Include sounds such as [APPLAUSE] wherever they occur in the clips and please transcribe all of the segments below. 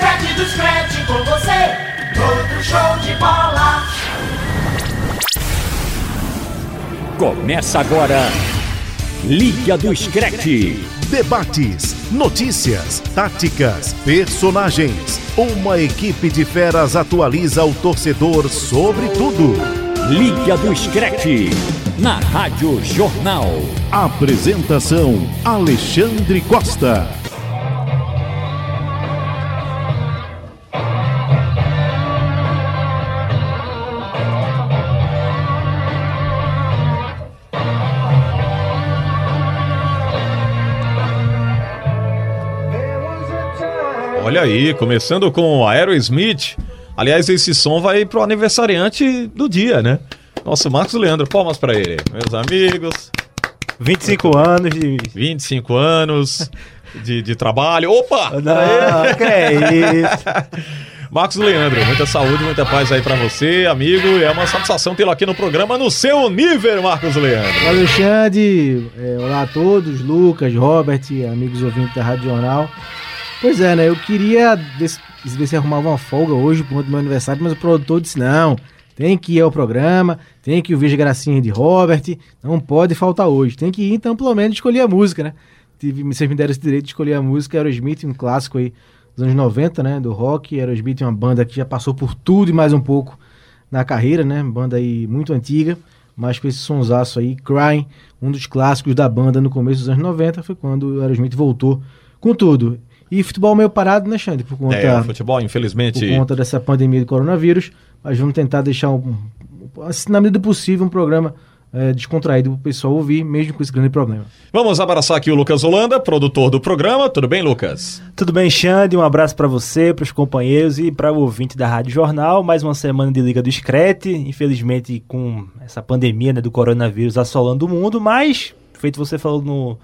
scratch, do scratch com você. Todo show de bola. Começa agora. Liga do Screte. Debates, notícias, táticas, personagens. Uma equipe de feras atualiza o torcedor sobre tudo. Liga do Screte. Na Rádio Jornal. Apresentação: Alexandre Costa. Olha aí, começando com Aerosmith. Aliás, esse som vai pro aniversariante do dia, né? Nosso Marcos Leandro, palmas para ele. Meus amigos. 25 anos de. 25 anos de, de trabalho. Opa! Não, que é isso? [LAUGHS] Marcos Leandro, muita saúde, muita paz aí para você, amigo. É uma satisfação tê-lo aqui no programa no seu nível, Marcos Leandro. Alexandre, é, olá a todos, Lucas, Robert, amigos ouvintes da Rádio Jornal. Pois é, né? Eu queria ver se, arrumava uma folga hoje por conta do meu aniversário, mas o produtor disse: não, tem que ir ao programa, tem que ouvir as gracinhas de Robert, não pode faltar hoje. Tem que ir, então, pelo menos, escolher a música, né? Tive, vocês me deram esse direito de escolher a música, Aerosmith, um clássico aí dos anos 90, né? Do rock. Aerosmith é uma banda que já passou por tudo e mais um pouco na carreira, né? Banda aí muito antiga, mas com esse sonsaço aí, Crying, um dos clássicos da banda no começo dos anos 90, foi quando o Aerosmith voltou com tudo. E futebol meio parado, né, Xande? Por conta, É, o futebol, infelizmente. por conta dessa pandemia do coronavírus. Mas vamos tentar deixar, um, assim, na medida do possível, um programa é, descontraído para o pessoal ouvir, mesmo com esse grande problema. Vamos abraçar aqui o Lucas Holanda, produtor do programa. Tudo bem, Lucas? Tudo bem, Xande? Um abraço pra você, pros companheiros e para o ouvinte da Rádio Jornal. Mais uma semana de Liga do Screte. Infelizmente, com essa pandemia né, do coronavírus assolando o mundo, mas, feito você falou no,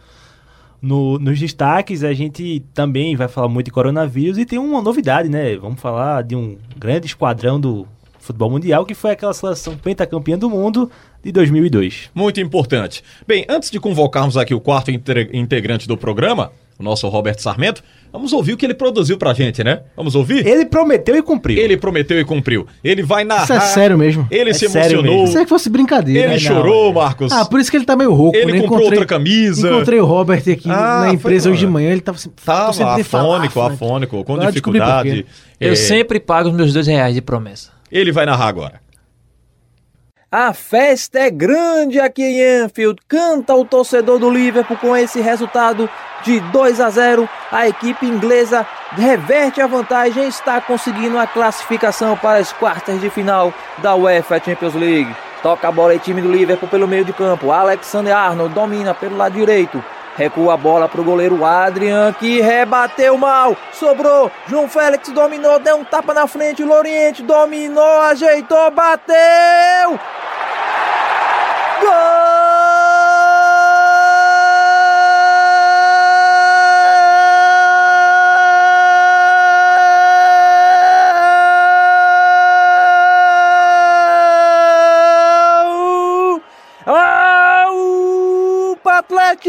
no- nos destaques, a gente também vai falar muito de coronavírus e tem uma novidade, né? Vamos falar de um grande esquadrão do futebol mundial, que foi aquela seleção pentacampeã do mundo de 2002. Muito importante. Bem, antes de convocarmos aqui o quarto inte- integrante do programa, o nosso Roberto Sarmento, vamos ouvir o que ele produziu pra gente, né? Vamos ouvir? Ele prometeu e cumpriu. Ele prometeu e cumpriu. Ele vai narrar. Isso é sério mesmo? Ele É se sério emocionou. mesmo. Isso é que fosse brincadeira. Ele né? chorou, Marcos. Ah, por isso que ele tá meio rouco, Ele né? comprou outra camisa. Encontrei o Robert aqui Ah, na empresa foi- hoje de manhã, ele tava, assim, Tava sempre de falar, afônico, afônico, com dificuldade. É, Eu sempre pago os meus dois reais de promessa. Ele vai narrar agora. A festa é grande aqui em Anfield. Canta o torcedor do Liverpool com esse resultado de 2 a 0. A equipe inglesa reverte a vantagem e está conseguindo a classificação para as quartas de final da UEFA Champions League. Toca a bola aí, time do Liverpool pelo meio de campo. Alexander Arnold domina pelo lado direito. Recua a bola para o goleiro Adrian, que rebateu mal. Sobrou. João Félix dominou, deu um tapa na frente. Loriente dominou, ajeitou, bateu. Gol! Au!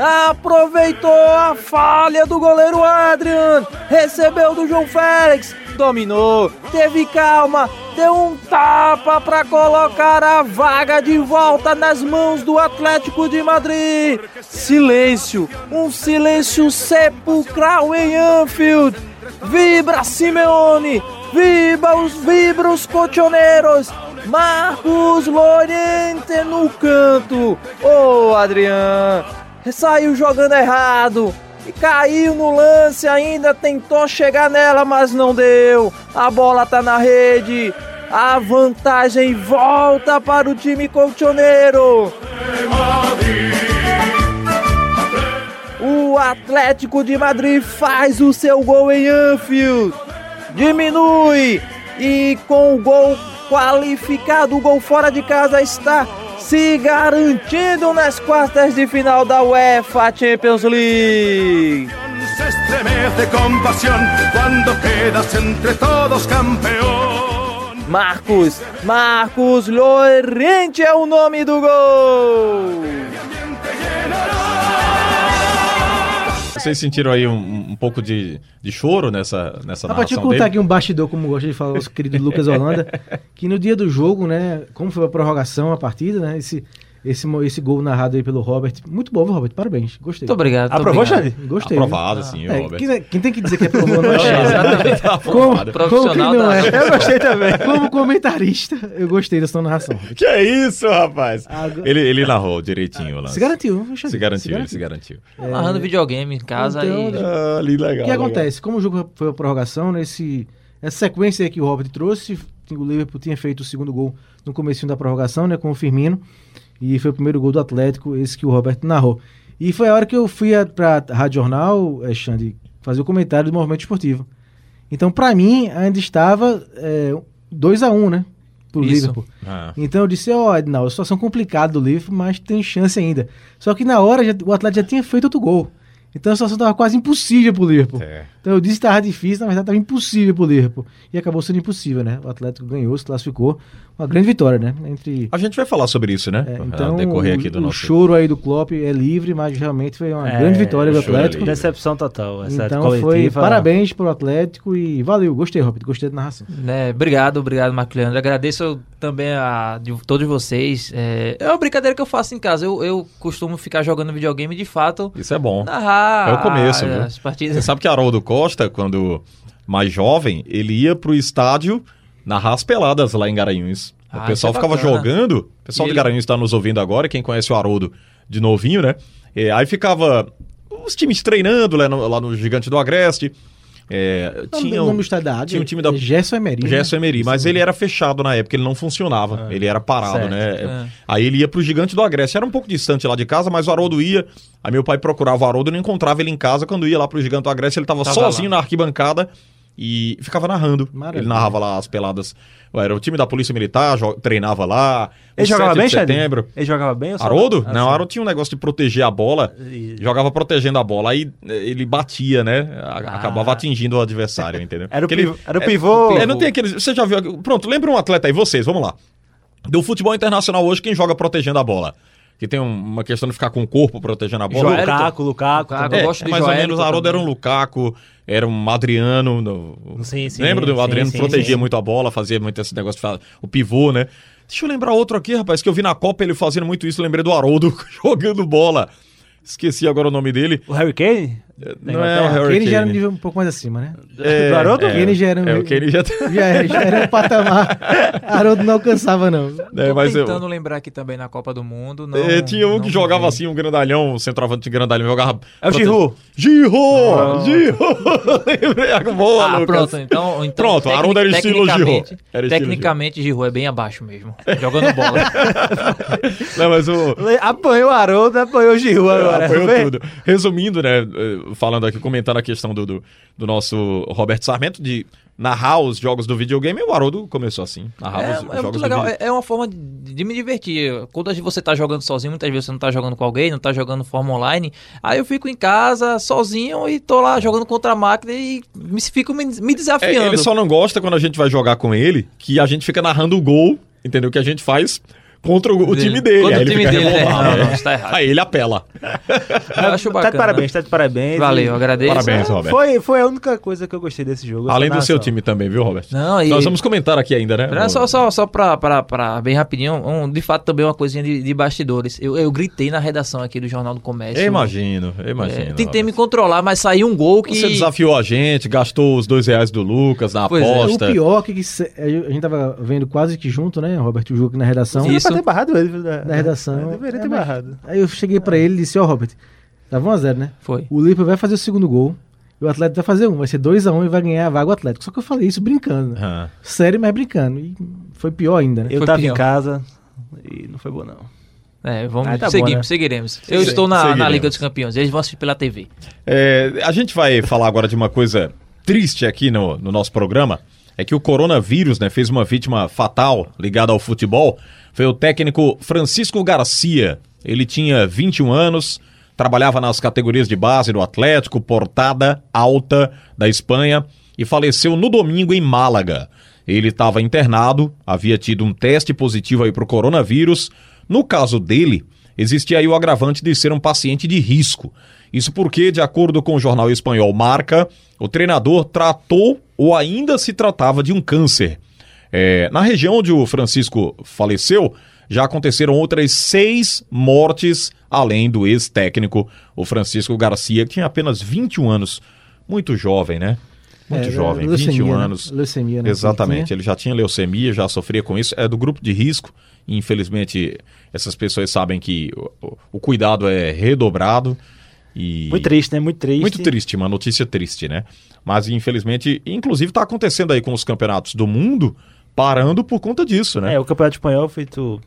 Aproveitou a falha do goleiro Adrian, recebeu do João Félix, dominou, teve calma, deu um tapa para colocar a vaga de volta nas mãos do Atlético de Madrid. Silêncio, um silêncio sepulcral em Anfield. Vibra Simeone, vibra os, vibra os colchoneiros. Marcos Loriente no canto. Ô Adrian, saiu jogando errado. E caiu no lance, ainda tentou chegar nela, mas não deu. A bola tá na rede. A vantagem volta para o time colchoneiro. O Atlético de Madrid faz o seu gol em Anfield. Diminui e com o gol qualificado, o gol fora de casa está se garantindo nas quartas de final da UEFA Champions League. Marcos, Marcos Llorente é o nome do gol. Vocês sentiram aí um, um pouco de, de choro nessa, nessa eu narração contar dele? aqui um bastidor, como gosta de falar o nosso querido Lucas Holanda, [LAUGHS] que no dia do jogo, né, como foi a prorrogação, a partida, né, esse, esse, esse gol narrado aí pelo Robert, muito bom, viu, Robert? Parabéns, gostei. Muito obrigado. Aprovou. Xande? Gostei. Aprovado, sim? É, Robert. quem, quem tem que dizer que aprovou não é [LAUGHS] Xande. Exatamente. Tá Como, aprovado. como que Profissional não é? Eu gostei também. Como comentarista, eu gostei da sua narração. Que é isso, rapaz? Agora- Ele, ele narrou direitinho lá. Se garantiu? Se garantiu, ele se garantiu. Narrando videogame em casa Então, e... Ah, ali legal. O que acontece? Como o jogo foi a prorrogação, nesse, essa sequência aí que o Robert trouxe, o Liverpool tinha feito o segundo gol no comecinho da prorrogação, né, com o Firmino, e foi o primeiro gol do Atlético, esse que o Robert narrou. E foi a hora que eu fui a- pra Rádio Jornal, é, Xande, fazer o comentário do movimento esportivo. Então, pra mim, ainda estava 2x1, né, pro Isso. Liverpool. Ah, Então eu disse, ó, Ednal, situação complicada do Liverpool, mas tem chance ainda. Só que na hora já- o Atlético já tinha feito outro gol. Então a situação estava quase impossível pro Liverpool. é. Então eu disse que estava difícil, na verdade estava impossível pro Liverpool. E acabou sendo impossível, né? O Atlético ganhou, se classificou. Uma grande vitória, né? Entre. A gente vai falar sobre isso, né? é, então, decorrer aqui o, do o nosso. choro aí do Klopp é livre, mas realmente foi uma É, grande vitória do o é Atlético. Decepção total. Essa Então coletiva. foi parabéns pro Atlético e valeu. Gostei, Robert. Gostei da narração. né, obrigado, obrigado, Marco Leandro. Agradeço também a de todos vocês. É, é uma brincadeira que eu faço em casa. Eu, eu costumo ficar jogando videogame de fato. Isso é bom. Narrar É o começo, a- as partidas. Você sabe que Haroldo Costa, quando mais jovem, ele ia pro estádio narrar as peladas lá em Garanhuns. O Ah, pessoal é ficava jogando. O pessoal E de ele- Garanhuns está nos ouvindo agora, quem conhece o Haroldo de novinho, né? É, aí ficava os times treinando lá no, lá no Gigante do Agreste. É, tinha o um- tinha um time da- é Gerson Emery. né? Gerson Emery, mas ele era fechado na época, ele não funcionava, ele era parado, certo. né? É. Aí ele ia pro Gigante do Agreste, era um pouco distante lá de casa, mas o Haroldo ia, aí meu pai procurava o Haroldo e não encontrava ele em casa, quando ia lá pro Gigante do Agreste, ele tava, Tava sozinho lá. na arquibancada e ficava narrando. Maravilha. Ele narrava lá as peladas, era o time da Polícia Militar, treinava lá, Ele jogava 7 bem, setembro. Ele jogava bem Haroldo? Ah, não, sim. Haroldo tinha um negócio de proteger a bola, E- jogava protegendo a bola, aí eh, ele batia, né? Ah. Acabava atingindo o adversário, entendeu? Era o Porque ele- pivô- era o pivô. é, não tem aqueles. Você já viu. Pronto, lembra um atleta aí, vocês, vamos lá. Do futebol internacional hoje, quem joga protegendo a bola? Que tem um- uma questão de ficar com o corpo protegendo a bola. Joelito. Lukaku, Lukaku. Lukaku, também. eu É, gosto de mais ou Joelito menos, Haroldo era um. Lukaku, era um Adriano. no- Sim, sim, Lembra do Adriano? sim, protegia sim. muito a bola, fazia muito esse negócio de o pivô, né? Deixa eu lembrar outro aqui, rapaz, que eu vi na Copa ele fazendo muito isso. Lembrei do Haroldo [LAUGHS] jogando bola. Esqueci agora o nome dele. O Harry Kane? Não é o Harry Kane já era um Kane. nível um pouco mais acima, né? É, Do Haroldo? é, Kane já era um- É, o Kane já [LAUGHS] Já era, já era um patamar. [LAUGHS] Haroldo não alcançava, não. É, Tô mas eu- tentando lembrar aqui também na Copa do Mundo. Não, É, tinha um não que jogava vi. assim, um grandalhão, um centroavante de grandalhão, jogava. É o Giroud. Giroud! Giroud! [LAUGHS] Lembrei, ah, boa, Ah, Lucas. pronto, então, então Pronto, tecni- Haroldo era estilo Giroud. Tecnicamente, Giroud é bem abaixo mesmo. Jogando bola. Não, mas o. Apanhou o Haroldo, apanhou o Giroud agora. Apoiou Vê? tudo. Resumindo, né? Falando aqui, comentando a questão do, do, do nosso Roberto Sarmento, de narrar os jogos do videogame, o Haroldo começou assim. Narrava É, os é jogos do legal, vídeo. é, é uma forma de, de me divertir. Quando você tá jogando sozinho, muitas vezes você não tá jogando com alguém, não tá jogando forma online. Aí eu fico em casa sozinho e tô lá jogando contra a máquina e me, fico me, me É, desafiando. ele só não gosta quando a gente vai jogar com ele, que a gente fica narrando o gol, entendeu? Que a gente faz contra o, o Dele. time dele. Contra Aí o ele time dele, é. Não, né? não, isso tá errado. Aí ele apela. Eu acho Tá bacana. de parabéns, tá de parabéns. Valeu, E- agradeço. Parabéns, Roberto. Foi, foi a única coisa que eu gostei desse jogo. Além do seu time também, viu, Roberto? Não, e- Nós vamos comentar aqui ainda, né? Só, só, só pra, pra, pra bem rapidinho, um, de fato também uma coisinha de, de bastidores. Eu, eu gritei na redação aqui do Jornal do Comércio. Eu imagino, eu É, imagino. tentei me controlar, mas saiu um gol que. Você desafiou a gente, gastou os dois reais do Lucas na Pois é. aposta. O pior que, que se- a gente tava vendo quase que junto, né, Roberto, o jogo aqui na redação. Isso. Pra ter barrado ele. Da, Da redação. É, deveria ter É, barrado. Aí eu cheguei pra ele e disse, ó, Robert, tava 1x0, né? Foi. O Liverpool vai fazer o segundo gol. E o Atlético vai fazer um. Vai ser 2x1 e vai ganhar a vaga o Atlético. Só que eu falei isso brincando. né? Ah. Sério, mas brincando. E foi pior ainda, né? Eu Foi tava pior. em casa e não foi bom, não. É, vamos Ah, tá bom, seguir, né? seguiremos. Eu estou na, na seguiremos. Liga dos Campeões, eles vão assistir pela TV. É, a gente vai falar agora de uma coisa triste aqui no, no nosso programa. É que o coronavírus né, fez uma vítima fatal ligada ao futebol. Foi o técnico Francisco Garcia. Ele tinha 21 anos, trabalhava nas categorias de base do Atlético, portada alta da Espanha e faleceu no domingo em Málaga. Ele estava internado, havia tido um teste positivo aí para o coronavírus. No caso dele, existia aí o agravante de ser um paciente de risco. Isso porque, de acordo com o jornal espanhol Marca, o treinador tratou ou ainda se tratava de um câncer. É, na região onde o Francisco faleceu, já aconteceram outras seis mortes, além do ex-técnico, o Francisco Garcia, que tinha apenas 21 anos. Muito jovem, né? Muito É, jovem, leucemia, 21 né? anos. Leucemia, né? Exatamente, Ele já tinha leucemia, já sofria com isso, é do grupo de risco. Infelizmente, essas pessoas sabem que o, o- cuidado é redobrado. E... Muito triste, né? Muito triste. Muito triste, uma notícia triste, né? Mas infelizmente, inclusive está acontecendo aí com os campeonatos do mundo parando por conta disso, né? É, o Campeonato Espanhol, feito.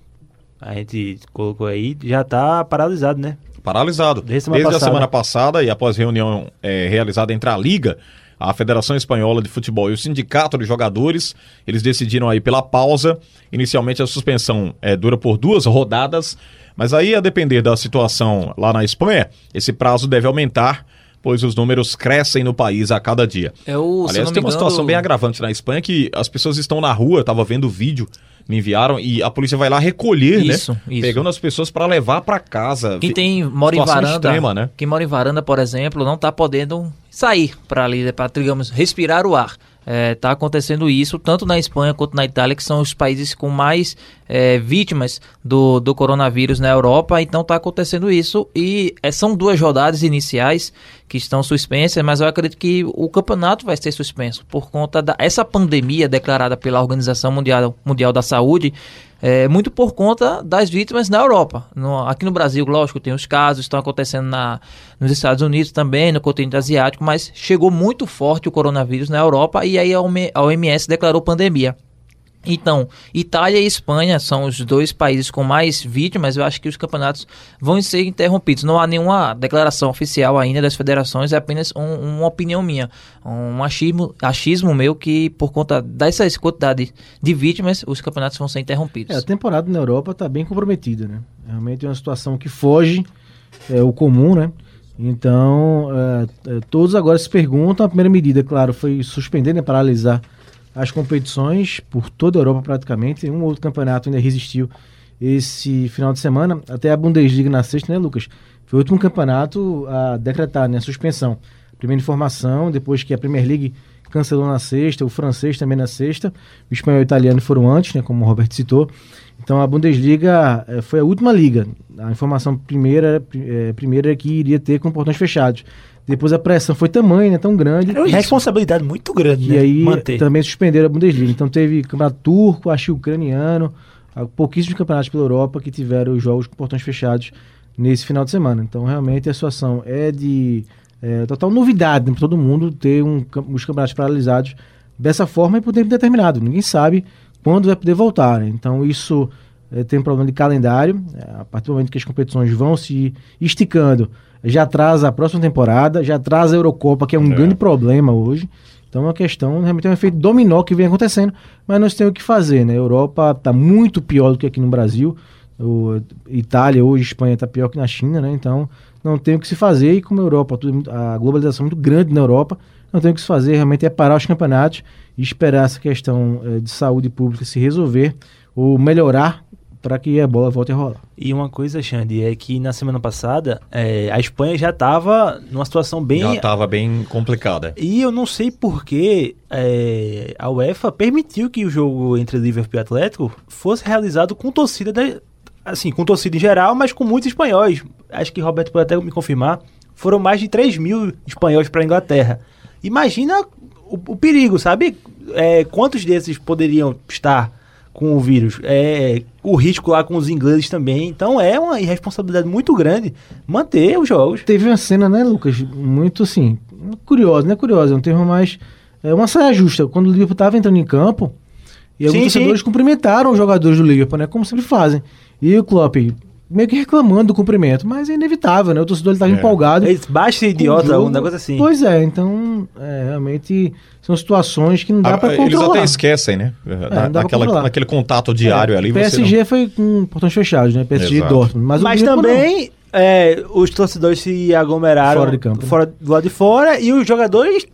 A gente colocou aí, já tá paralisado, né? Paralisado. Desde Desde, semana a passada. semana passada e após reunião é, realizada entre a Liga, a Federação Espanhola de Futebol e o Sindicato de Jogadores, eles decidiram aí pela pausa. Inicialmente a suspensão é, dura por duas rodadas, mas aí a depender da situação lá na Espanha, esse prazo deve aumentar, pois os números crescem no país a cada dia. É o, Aliás, tem uma engano, situação bem agravante na Espanha que as pessoas estão na rua, eu tava vendo o vídeo, me enviaram, e a polícia vai lá recolher, Isso, né? isso. Pegando as pessoas para levar para casa. Quem tem mora em varanda, extrema, né? quem mora em varanda, por exemplo, não está podendo sair para ali, para digamos respirar o ar. Está acontecendo isso tanto na Espanha quanto na Itália, que são os países com mais é, vítimas do, do coronavírus na Europa. Então está acontecendo isso e é, são duas rodadas iniciais que estão suspensas, mas eu acredito que o campeonato vai ser suspenso por conta da essa pandemia declarada pela Organização Mundial, Mundial da Saúde. É, muito por conta das vítimas na Europa. No- aqui no Brasil, lógico, tem os casos, estão acontecendo na, nos Estados Unidos também, no continente asiático, mas chegou muito forte o coronavírus na Europa e aí a OMS declarou pandemia. Então, Itália e Espanha são os dois países com mais vítimas. Eu acho que os campeonatos vão ser interrompidos. Não há nenhuma declaração oficial ainda das federações, é apenas um- uma opinião minha, um achismo, achismo meu que, por conta dessa quantidade de vítimas, os campeonatos vão ser interrompidos. É, a temporada na Europa está bem comprometida, né? Realmente é uma situação que foge é, o comum, né? Então, é, é, todos agora se perguntam, a primeira medida, claro, foi suspender, né, paralisar as competições por toda a Europa praticamente. Um outro campeonato ainda resistiu esse final de semana, até a Bundesliga na sexta, né, Lucas? Foi o último campeonato a decretar né, a suspensão. Primeira informação, depois que a Premier League cancelou na sexta, o francês também na sexta, o espanhol e o italiano foram antes, né, como o Robert citou. Então a Bundesliga eh, foi a última liga. A informação primeira, pri- eh, primeira é que iria ter com portões fechados. Depois a pressão foi tamanha, né, tão grande. É uma responsabilidade muito grande, E né? aí Manter. também suspenderam a Bundesliga. Então teve campeonato turco, acho que ucraniano, pouquíssimos campeonatos pela Europa que tiveram os jogos com portões fechados nesse final de semana. Então realmente a situação é de é, total novidade para todo mundo ter um, os campeonatos paralisados dessa forma e por tempo determinado. Ninguém sabe quando vai poder voltar. né? Então isso tem um problema de calendário. É, a partir do momento que as competições vão se esticando, já atrasa a próxima temporada, já atrasa a Eurocopa, que é um É. grande problema hoje. Então é uma questão, realmente é um efeito dominó que vem acontecendo, mas nós temos o que fazer, né? A Europa está muito pior do que aqui no Brasil. O, Itália hoje, Espanha está pior que na China, né? Então não tem o que se fazer e como a Europa, é a globalização é muito grande na Europa, não tem o que se fazer, realmente é parar os campeonatos e esperar essa questão eh, de saúde pública se resolver ou melhorar para que a bola volte a rolar. E uma coisa, Xande, é que na semana passada é, a Espanha já estava numa situação bem. Já estava bem complicada. E eu não sei por que é, a UEFA permitiu que o jogo entre Liverpool e Atlético fosse realizado com torcida, da- assim, com torcida em geral, mas com muitos espanhóis. Acho que Roberto pode até me confirmar. Foram mais de 3 mil espanhóis para a Inglaterra. Imagina o, o perigo, sabe? É, quantos desses poderiam estar com o vírus? É, o risco lá com os ingleses também. Então é uma irresponsabilidade muito grande manter os jogos. Teve uma cena, né, Lucas, muito assim, curiosa, não é curiosa, é um termo mais. É uma saia justa. Quando o Liverpool estava entrando em campo, e alguns Sim, torcedores sim. cumprimentaram os jogadores do Liverpool, né? Como sempre fazem. E o Klopp meio que reclamando do cumprimento, mas é inevitável, né? O torcedor estava É. empolgado. Eles- Baixa idiota, um negócio assim. Pois é, então, é, realmente são situações que não dá Ah, para Eles controlar. até esquecem, né? não dá Na- naquela, naquele contato diário É, ali. PSG foi com portões fechados, né? PSG e Exato. Dortmund. Mas, o Mas não. também é, os torcedores se aglomeraram Fora de campo, né? fora, do lado de fora e os jogadores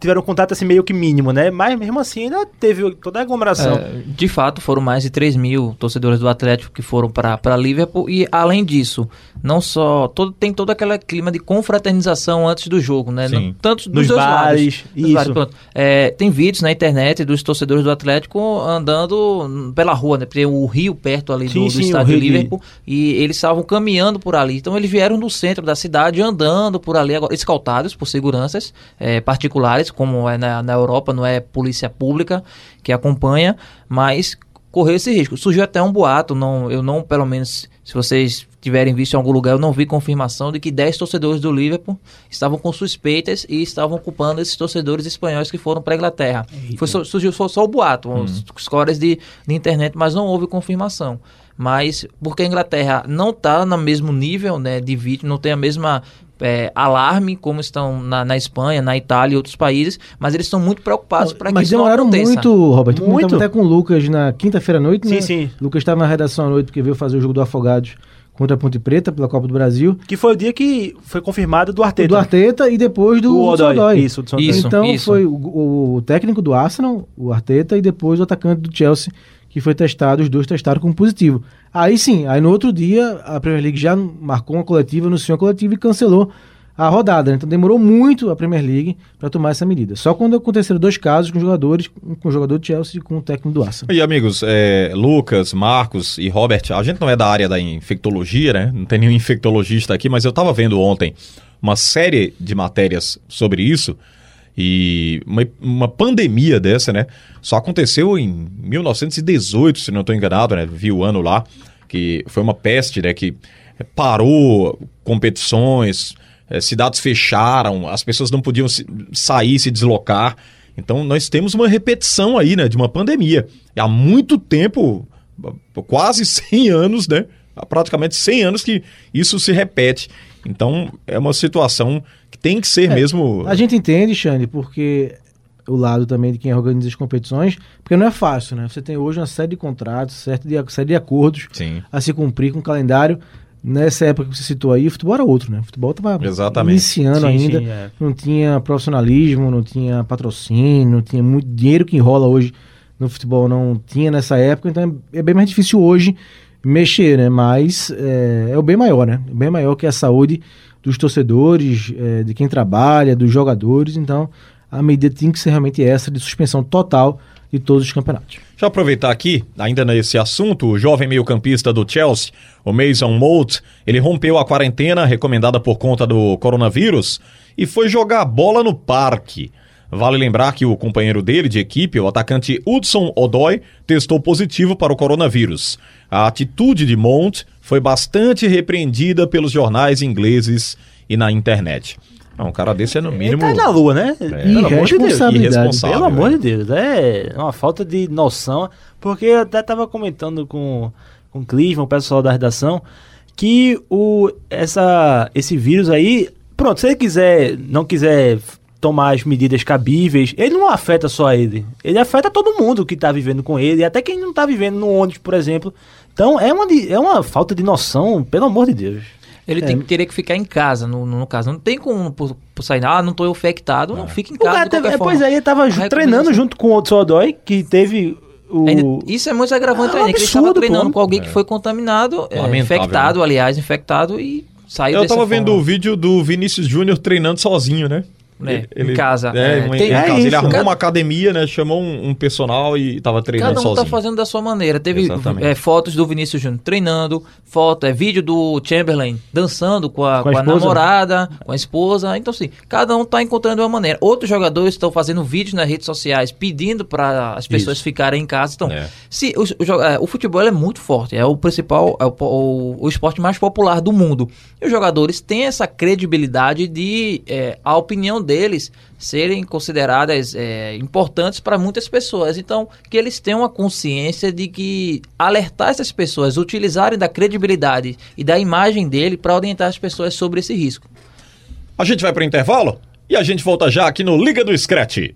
tiveram contato assim meio que mínimo, né? Mas mesmo assim ainda teve toda a aglomeração. É, de fato, foram mais de 3 mil torcedores do Atlético que foram para Liverpool. E além disso, não só. Todo, tem todo aquele clima de confraternização antes do jogo, né? Sim. Não- tanto Nos dos dois bares, lados. Dos isso. É, tem vídeos na internet dos torcedores do Atlético andando pela rua, né? Tem o rio perto ali Sim, do, do sim, estádio de de- Liverpool. E eles estavam caminhando por ali. Então eles vieram do centro da cidade andando por ali, agora escoltados por seguranças é, particulares, como é na, na Europa, não é polícia pública que acompanha, mas correu esse risco. Surgiu até um boato, não, eu não, pelo menos, se vocês tiverem visto em algum lugar, eu não vi confirmação de que 10 torcedores do Liverpool estavam com suspeitas e estavam ocupando esses torcedores espanhóis que foram para a Inglaterra. Foi surgiu só, só o boato, uns scores de, de internet, mas não houve confirmação. Mas porque a Inglaterra não está no mesmo nível né, de vítima, não tem a mesma é, alarme como estão na, na Espanha, na Itália e outros países, mas eles estão muito preocupados para que Mas isso não demoraram aconteça. muito, Roberto. Muito. Até com o Lucas na quinta-feira à noite, Sim, né? sim. Lucas estava na redação à noite porque veio fazer o jogo do Afogados contra a Ponte Preta pela Copa do Brasil. Que foi o dia que foi confirmado do Arteta. do Arteta e depois do Do Odoi. Odoi. Isso, do. Isso, então isso. foi o, o técnico do Arsenal, o Arteta, e depois o atacante do Chelsea, que foi testado, os dois testaram como positivo. Aí sim, aí no outro dia a Premier League já marcou uma coletiva, anunciou uma coletiva e cancelou a rodada. né? Então demorou muito a Premier League para tomar essa medida. Só quando aconteceram dois casos com jogadores, com o jogador do Chelsea e com o técnico do Arsenal. E amigos, é, Lucas, Marcos e Robert, a gente não é da área da infectologia, né? Não tem nenhum [LAUGHS] infectologista aqui, mas eu tava vendo ontem uma série de matérias sobre isso e uma, uma pandemia dessa, né? Só aconteceu em 1918, se não estou enganado, né? Vi o ano lá, que foi uma peste, né? Que parou competições, eh, cidades fecharam, as pessoas não podiam se- sair, se deslocar. Então nós temos uma repetição aí, né, de uma pandemia. E há muito tempo, quase 100 anos, né, há praticamente 100 anos que isso se repete. Então é uma situação tem que ser mesmo... A gente entende, Xande, porque o lado também de quem organiza as competições, porque não é fácil, né? Você tem hoje uma série de contratos, certa de, série de acordos Sim. a se cumprir com o calendário. Nessa época que você citou aí, o futebol era outro, né? O futebol estava iniciando Sim, ainda, sim, é. não tinha profissionalismo, não tinha patrocínio, não tinha muito dinheiro que enrola hoje no futebol, não tinha nessa época, então é bem mais difícil hoje mexer, né? Mas é, é o bem maior, né? É bem maior que a saúde dos torcedores, é, de quem trabalha, dos jogadores, então a medida tem que ser realmente essa de suspensão total de todos os campeonatos. Deixa eu aproveitar aqui, ainda nesse assunto, o jovem meio-campista do Chelsea, o Mason Mount, ele rompeu a quarentena recomendada por conta do coronavírus e foi jogar bola no parque. Vale lembrar que o companheiro dele de equipe, o atacante Hudson Odoi, testou positivo para o coronavírus. A atitude de Mount foi bastante repreendida pelos jornais ingleses e na internet. Não, um cara desse é no mínimo... Ele tá na lua, né? Pelo amor de Deus. Irresponsabilidade. Pelo amor né? de Deus, é uma falta de noção. Porque eu até tava comentando com, com o Clisman, o pessoal da redação, que o, essa, esse vírus aí, pronto, se ele quiser, não quiser tomar as medidas cabíveis, ele não afeta só ele. Ele afeta todo mundo que tá vivendo com ele, até quem não tá vivendo no ônibus, por exemplo. Então é uma, é uma falta de noção, pelo amor de Deus. Ele É. tem, teria que ficar em casa, no, no caso. Não tem como por, por sair, ah, não tô infectado, não, fica em O casa teve, é, forma. pois aí, ele tava ju- A treinando junto com o Hudson Odoi, que teve o... Ainda- isso é muito agravante É um ainda, que ele estava absurdo, treinando pô. com alguém que foi contaminado, é, Lamentável, infectado, aliás, infectado e saiu Eu dessa tava vendo o vídeo do Vinícius Júnior treinando sozinho, né? É, em casa. É, É, em- tem- em é casa. Ele isso. arrumou Cada- uma academia, né? Chamou um, um personal e tava treinando Cada um sozinho. tá fazendo da sua maneira. Teve é, fotos do Vinícius Júnior treinando, foto, é vídeo do Chamberlain dançando com a, Com a com a namorada, com a esposa. Então, assim, cada um tá encontrando uma maneira. Outros jogadores estão fazendo vídeos nas redes sociais pedindo para as pessoas Isso. ficarem em casa. Então, É. se o, o é, o futebol é muito forte, é o principal, é o, o, o esporte mais popular do mundo. E os jogadores têm essa credibilidade de é, a opinião deles serem consideradas é, importantes para muitas pessoas. Então, que eles tenham a consciência de que alertar essas pessoas, utilizarem da credibilidade e da imagem dele para orientar as pessoas sobre esse risco. A gente vai pro intervalo e a gente volta já aqui no Liga do Scratch.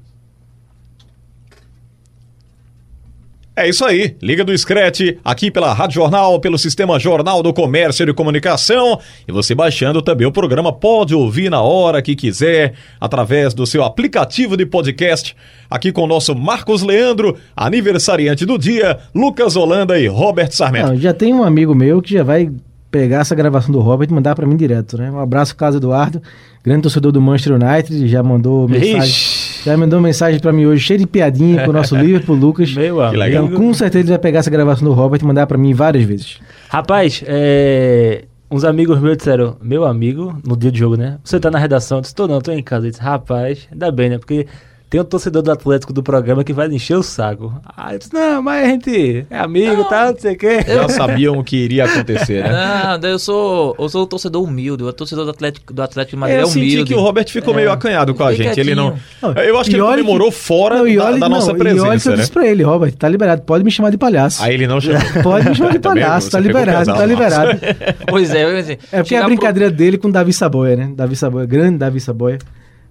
É isso aí, Liga do Screte, aqui pela Rádio Jornal, pelo Sistema Jornal do Comércio e de Comunicação. E você baixando também o programa, pode ouvir na hora que quiser, através do seu aplicativo de podcast. Aqui com o nosso Marcos Leandro, aniversariante do dia, Lucas Holanda e Robert Sarmento. Já tem um amigo meu que já vai pegar essa gravação do Robert e mandar pra mim direto, né? Um abraço, Carlos Eduardo, grande torcedor do Manchester United, já mandou mensagem, Ixi. já mandou mensagem pra mim hoje, cheio de piadinha com o nosso [LAUGHS] Liverpool, Lucas. Meu legal. Então, com certeza ele vai pegar essa gravação do Robert e mandar pra mim várias vezes. Rapaz, é, uns amigos meus disseram, meu amigo, no dia de jogo, né? Você tá na redação? Eu disse, tô não, tô em casa. Eu disse, rapaz, ainda bem, né? Porque tem um torcedor do Atlético do programa que vai lhe encher o saco. Aí eu disse, não, mas a gente é amigo e tal, não sei o quê. Já sabiam o que iria acontecer, né? Não, daí eu sou, eu sou um torcedor humilde. O torcedor do Atlético, do Atlético de Madrid eu é senti humilde. que o Robert ficou meio acanhado com a gente. Ele não. Não, Eu acho que e ele olha comemorou que- fora Não, e da, olha- da não, nossa E olha que presença, eu né? disse pra ele, Robert, tá liberado, pode me chamar de palhaço. Aí ele não chamou. [LAUGHS] Pode me chamar de [LAUGHS] Tá palhaço, tá liberado, pesado, tá liberado. Pois é, eu, assim, É porque é a pro- brincadeira dele com o Davi Saboia, né? Davi Saboia, grande Davi Saboia,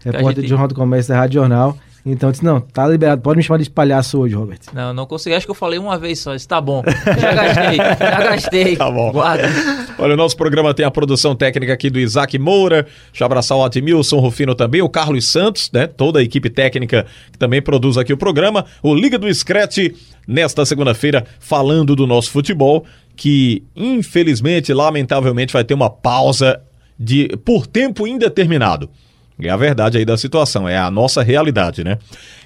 repórter gente- de Jornal do Comércio da Rádio Jornal. Então eu disse, não, tá liberado, pode me chamar de palhaço hoje, Robert. Não, não consegui. Acho que eu falei uma vez só. Isso tá bom. [LAUGHS] Já gastei, já gastei. Tá bom. Guarda. Olha, o nosso programa tem a produção técnica aqui do Isaac Moura. Deixa eu abraçar o Admilson Rufino também, o Carlos Santos, né? Toda a equipe técnica que também produz aqui o programa. O Liga do Screte, nesta segunda-feira, falando do nosso futebol, que infelizmente, lamentavelmente, vai ter uma pausa de por tempo indeterminado. É a verdade aí da situação, é a nossa realidade, né?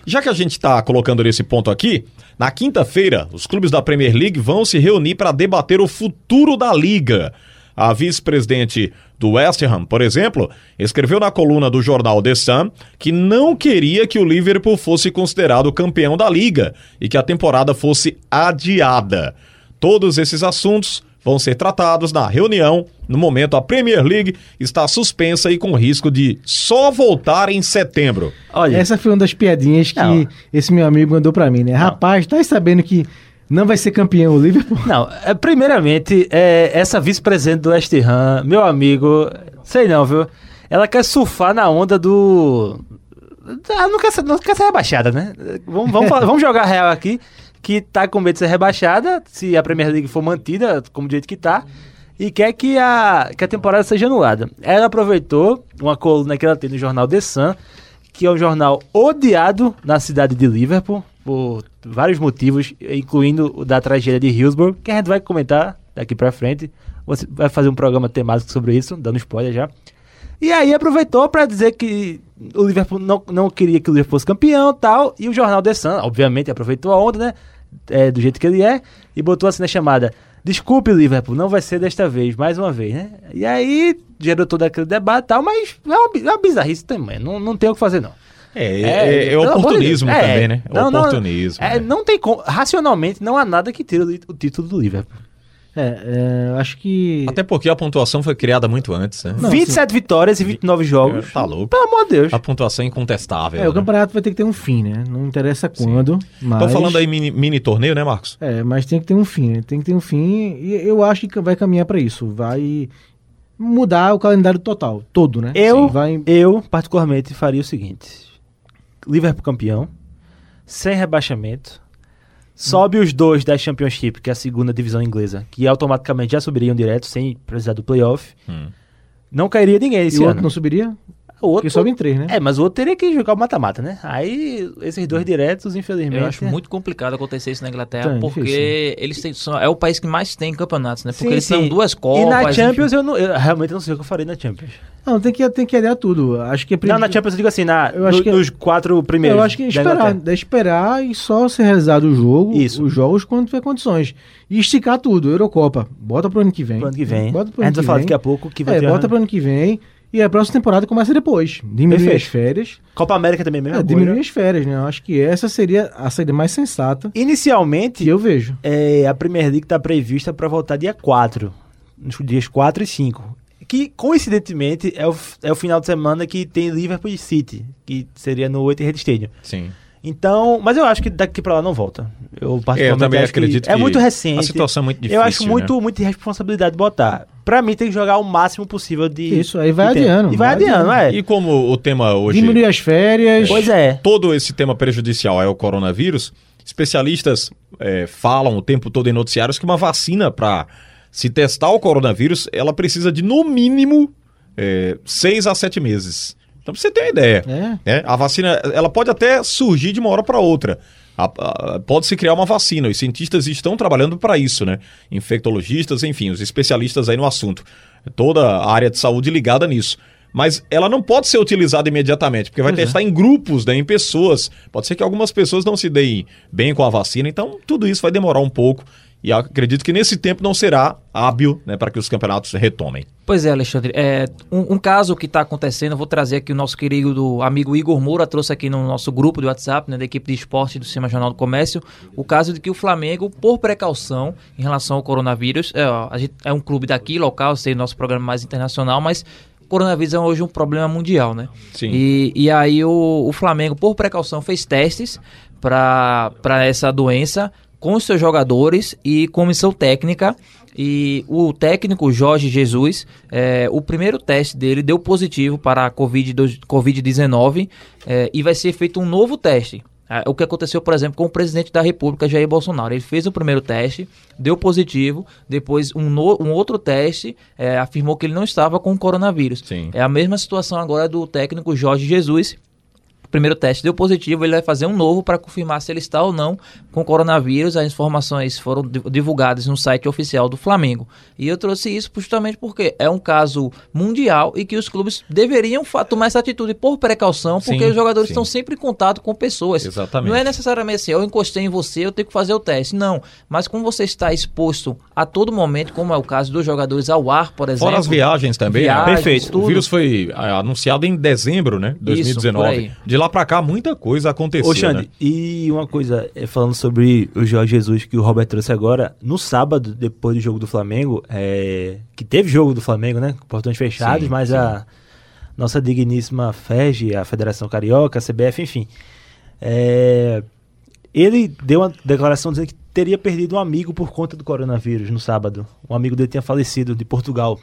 Já que a gente está colocando nesse ponto aqui, na quinta-feira, os clubes da Premier League vão se reunir para debater o futuro da liga. A vice-presidente do West Ham, por exemplo, escreveu na coluna do jornal The Sun que não queria que o Liverpool fosse considerado campeão da liga e que a temporada fosse adiada. Todos esses assuntos vão ser tratados na reunião. No momento, a Premier League está suspensa e com risco de só voltar em setembro. Olha, Essa foi uma das piadinhas que Não. esse meu amigo mandou pra mim, né? Rapaz, tá aí sabendo que não vai ser campeão o Liverpool? Não, é, primeiramente, é, essa vice-presidente do West Ham, meu amigo, sei não, viu? Ela quer surfar na onda do. Ela não quer ser, não quer ser rebaixada, né? Vamos, vamos, vamos jogar real aqui, que tá com medo de ser rebaixada, se a Premier League for mantida como do jeito que tá, e quer que a, que a temporada seja anulada. Ela aproveitou uma coluna que ela tem no jornal The Sun, que é um jornal odiado na cidade de Liverpool, por vários motivos, incluindo o da tragédia de Hillsborough, que a gente vai comentar daqui pra frente. Você vai fazer um programa temático sobre isso, dando spoiler já. E aí aproveitou pra dizer que o Liverpool não, não queria que o Liverpool fosse campeão e tal, e o jornal The Sun, obviamente, aproveitou a onda, né? É, do jeito que ele é, e botou assim na chamada. Desculpe, Liverpool, não vai ser desta vez, mais uma vez, né? E aí gerou todo aquele debate e tal, mas é uma, é uma bizarrice também, não, não tem o que fazer, não. É, é, é de oportunismo Deus. É, também, né? não, não, oportunismo. é, né? não tem como, racionalmente, não há nada que tire o, o título do Liverpool. É, é, acho que. Até porque a pontuação foi criada muito antes, né? Não, 27 vitórias e 29 jogos. Tá louco. Pelo amor de Deus. A pontuação é incontestável. É, o né? campeonato vai ter que ter um fim, né? Não interessa quando, mas... Estão falando aí mini, mini torneio, né, Marcos? É, mas tem que ter um fim, né? Tem que ter um fim e eu acho que vai caminhar pra isso. Vai mudar o calendário total, todo, né? Eu, Sim, vai... eu, particularmente, faria o seguinte: Liverpool campeão, sem rebaixamento, sobe os dois da Championship, que é a segunda divisão inglesa, que automaticamente já subiriam direto, sem precisar do playoff. Hum. Não cairia ninguém E esse o ano. outro não subiria? O outro Porque sobe em três, né? É, mas o outro teria que jogar o mata-mata, né? Aí, esses dois diretos, infelizmente. Eu acho muito complicado acontecer isso na Inglaterra, Tá, porque difícil. eles têm, são- é o país que mais tem campeonatos, né? Porque Sim, eles sim. têm duas copas. E na enfim. Champions, eu, não, eu realmente não sei o que eu farei na Champions. Não, tem que, tem que adiar tudo. Acho que é Não, na Champions eu digo assim, na, Eu acho no- que- nos quatro primeiros. Eu acho que esperar, é esperar e só ser realizado o jogo, Isso. os jogos quando tiver condições. E esticar tudo, Eurocopa. Bota pro ano que vem. Pro ano que vem. Bota pro a ano gente vai falar vem. daqui a pouco que vai É, ter bota a- pro ano que vem. E a próxima temporada começa depois. Diminui Perfeito. as férias. Copa América também, mesmo. É, diminui as férias, né? Eu acho que essa seria a saída mais sensata Inicialmente, que eu vejo. é, a Premier League está prevista para voltar dia 4, nos dias 4 e 5. Que, coincidentemente, é o, é o final de semana que tem Liverpool e City, que seria no Etihad Stadium. Sim. Então, mas eu acho que daqui para lá não volta. Eu, particularmente, também acho que acredito É que muito recente. a situação é muito difícil, Eu acho né? muito, muito irresponsabilidade botar. Pra mim, tem que jogar o máximo possível de. Isso, aí vai adiando, E vai, vai adiando, adiando. é. E como o tema hoje. Diminui as férias. Pois é. Todo esse tema prejudicial é o coronavírus, especialistas é, falam o tempo todo em noticiários que uma vacina para se testar o coronavírus, ela precisa de no mínimo é, seis a sete meses. Então, pra você ter uma ideia. É. né? A vacina, ela pode até surgir de uma hora para outra. Pode-se criar uma vacina. Os cientistas estão trabalhando para isso, né? Infectologistas, enfim, os especialistas aí no assunto. Toda a área de saúde ligada nisso. Mas ela não pode ser utilizada imediatamente, porque vai Pois é. testar em grupos, né, em pessoas. Pode ser que algumas pessoas não se deem bem com a vacina, então tudo isso vai demorar um pouco. E acredito que nesse tempo não será hábil né, para que os campeonatos retomem. Pois é, Alexandre. É, um, um caso que está acontecendo, eu vou trazer aqui o nosso querido do amigo Igor Moura, trouxe aqui no nosso grupo de WhatsApp, né, da equipe de esporte do Sistema Jornal do Comércio, o caso de que o Flamengo, por precaução em relação ao coronavírus, é, ó, gente é um clube daqui, local, sei, nosso programa mais internacional, mas o coronavírus é hoje um problema mundial, né? Sim. E, e aí o, o Flamengo, por precaução, fez testes para essa doença com os seus jogadores e comissão técnica. E o técnico Jorge Jesus, é, o primeiro teste dele deu positivo para a Covid dos- Covid-19 é, e vai ser feito um novo teste. Ah, O que aconteceu, por exemplo, com o presidente da República, Jair Bolsonaro. Ele fez o primeiro teste, deu positivo, depois um, no- um outro teste é, afirmou que ele não estava com o coronavírus. Sim. É a mesma situação agora do técnico Jorge Jesus. Primeiro teste deu positivo, ele vai fazer um novo para confirmar se ele está ou não com coronavírus. As informações foram di- divulgadas no site oficial do Flamengo. E eu trouxe isso justamente porque é um caso mundial e que os clubes deveriam tomar essa atitude por precaução, porque Sim, os jogadores sim. estão sempre em contato com pessoas. Exatamente. Não é necessariamente assim, eu encostei em você, eu tenho que fazer o teste. Não, mas como você está exposto a todo momento, como é o caso dos jogadores ao ar, por exemplo. Fora as viagens também. né? Viagens, Perfeito. tudo. O vírus foi ah, anunciado em dezembro, né? 2019. por aí. De lá pra cá, muita coisa aconteceu. Ô, Xande, né? e uma coisa, é, falando sobre o Jorge Jesus que o Robert trouxe agora, no sábado, depois do jogo do Flamengo, é, que teve jogo do Flamengo, né? com Portões fechados, Sim, mas sim. a nossa digníssima FEG, a Federação Carioca, a CBF, enfim. é, ele deu uma declaração dizendo que teria perdido um amigo por conta do coronavírus no sábado. Um amigo dele tinha falecido de Portugal.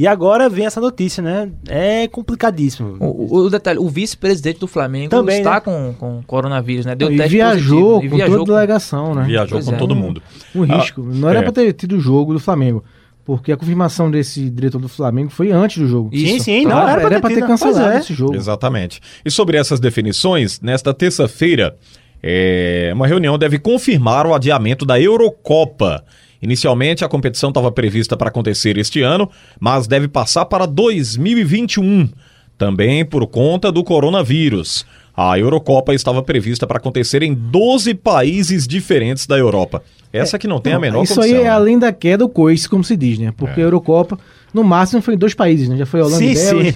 E agora vem essa notícia, né? É complicadíssimo. O, o- detalhe, o vice-presidente do Flamengo Também, está né? com, com coronavírus, né? Deu e teste viajou positivo, e com viajou toda a delegação, né? Viajou Pois com é. todo mundo. Um Ah, risco. Não era é. pra ter tido o jogo do Flamengo. Porque a confirmação desse diretor do Flamengo foi antes do jogo. Sim, Isso. sim, não, Claro, era, era pra ter tido, cancelado é. esse jogo. Exatamente. E sobre essas definições, nesta terça-feira, é, uma reunião deve confirmar o adiamento da Eurocopa. Inicialmente, a competição estava prevista para acontecer este ano, mas deve passar para 2021, também por conta do coronavírus. A Eurocopa estava prevista para acontecer em 12 países diferentes da Europa. Essa que não tem a menor Isso condição. aí é né? além da queda, o coice, como se diz, né? Porque É. a Eurocopa, no máximo, foi em dois países, né? Já foi Holanda Sim, e sim.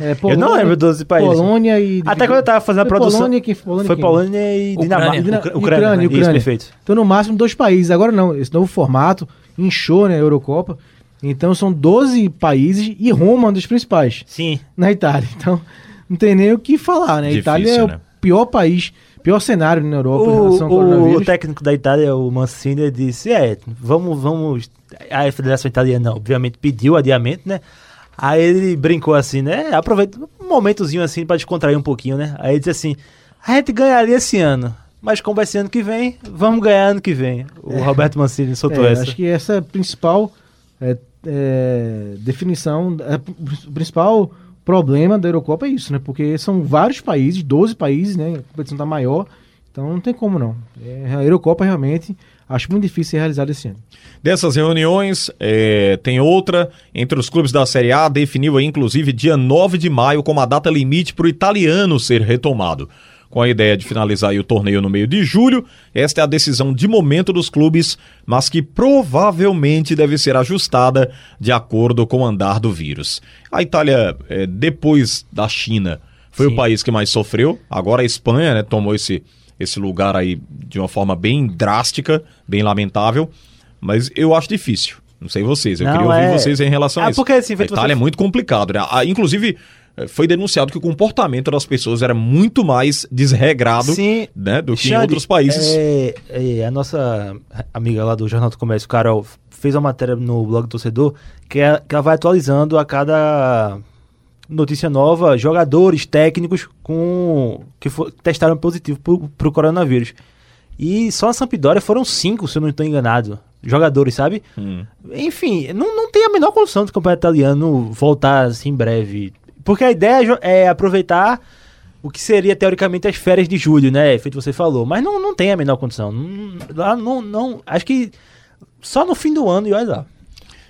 É, Eu não lembro 12 países. Polônia e... Até quando eu tava fazendo a produção. Polônia, quem, Polônia, foi quem? Polônia e Dinamarca. Ucrânia. Ucrânia, né? Isso, Ucrânia. perfeito. Então, no máximo, dois países. Agora não, esse novo formato inchou, né, a Eurocopa. Então, são 12 países e Roma, um dos principais, Sim. na Itália. Então, não tem nem o que falar, né? A Difícil, Itália é né? o pior país, pior cenário na Europa em O, relação ao o coronavírus. técnico da Itália, o Mancini, disse: é, vamos, vamos. A Federação Italiana, obviamente, pediu adiamento, né? Aí ele brincou assim, né? Aproveita um momentozinho assim pra descontrair um pouquinho, né? Aí ele disse assim: a gente ganharia esse ano, mas como vai ser ano que vem, vamos ganhar ano que vem. O Roberto Mancini soltou É, essa. Acho que essa é a principal é, é, definição, é, o principal problema da Eurocopa é isso, né? Porque são vários países, 12 países, né? A competição tá maior, então não tem como não. É, a Eurocopa realmente acho muito difícil ser realizada esse ano. Dessas reuniões, é, tem outra entre os clubes da Série A, definiu aí, inclusive dia 9 de maio como a data limite para o italiano ser retomado. Com a ideia de finalizar o torneio no meio de julho, esta é a decisão de momento dos clubes, mas que provavelmente deve ser ajustada de acordo com o andar do vírus. A Itália, é, depois da China, foi o Sim. país que mais sofreu. Agora a Espanha né, tomou esse, esse lugar aí de uma forma bem drástica, bem lamentável. Mas eu acho difícil. Não sei vocês. Eu Não, queria ouvir é- vocês em relação a Ah, isso. porque, assim, a Itália você- é muito complicado, né? Ah, inclusive, eh, foi denunciado que o comportamento das pessoas era muito mais desregrado Sim, né, do que em Xande, outros países. é, é, a nossa amiga lá do Jornal do Comércio, Carol, fez uma matéria no blog do torcedor que, é- que ela vai atualizando a cada notícia nova jogadores técnicos com que fo- testaram positivo para o coronavírus. E só a Sampdoria foram cinco, se eu não estou enganado. Jogadores, sabe? Enfim, não, não tem a menor condição do campeonato italiano voltar assim em breve. Porque a ideia é é aproveitar o que seria teoricamente as férias de julho, né? Feito você falou. Mas não, não tem a menor condição. Não, lá não, não. Acho que só no fim do ano e olha lá.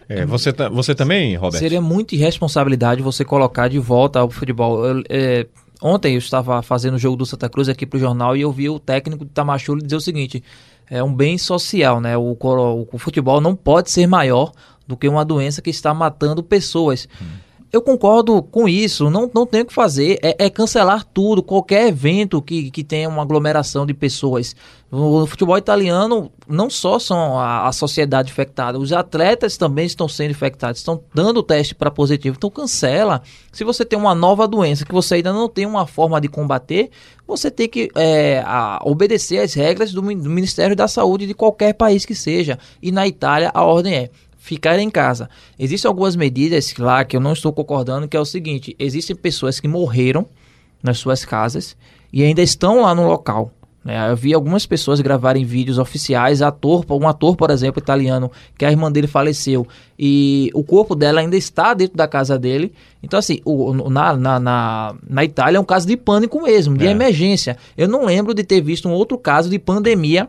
É, você, você também, Roberto? Seria muita irresponsabilidade você colocar de volta ao futebol. Eu, é, ontem eu estava fazendo o jogo do Santa Cruz aqui pro jornal e eu vi o técnico de Tamachule dizer o seguinte: é um bem social, né? O, coro- o futebol não pode ser maior do que uma doença que está matando pessoas. Eu concordo com isso, não, não tem o que fazer, é, é cancelar tudo, qualquer evento que, que tenha uma aglomeração de pessoas. O, futebol italiano não só são a, a sociedade infectada, os atletas também estão sendo infectados, estão dando teste para positivo, então cancela. Se você tem uma nova doença que você ainda não tem uma forma de combater, você tem que é, a- obedecer às regras do, do Ministério da Saúde de qualquer país que seja. E na Itália a ordem é ficar em casa. Existem algumas medidas lá que eu não estou concordando, que é o seguinte: existem pessoas que morreram nas suas casas e ainda estão lá no local. né? Eu vi algumas pessoas gravarem vídeos oficiais, ator, um ator, por exemplo, italiano, que a irmã dele faleceu e o corpo dela ainda está dentro da casa dele. Então, assim, o- na, na, na, na Itália é um caso de pânico mesmo, de É. emergência. Eu não lembro de ter visto um outro caso de pandemia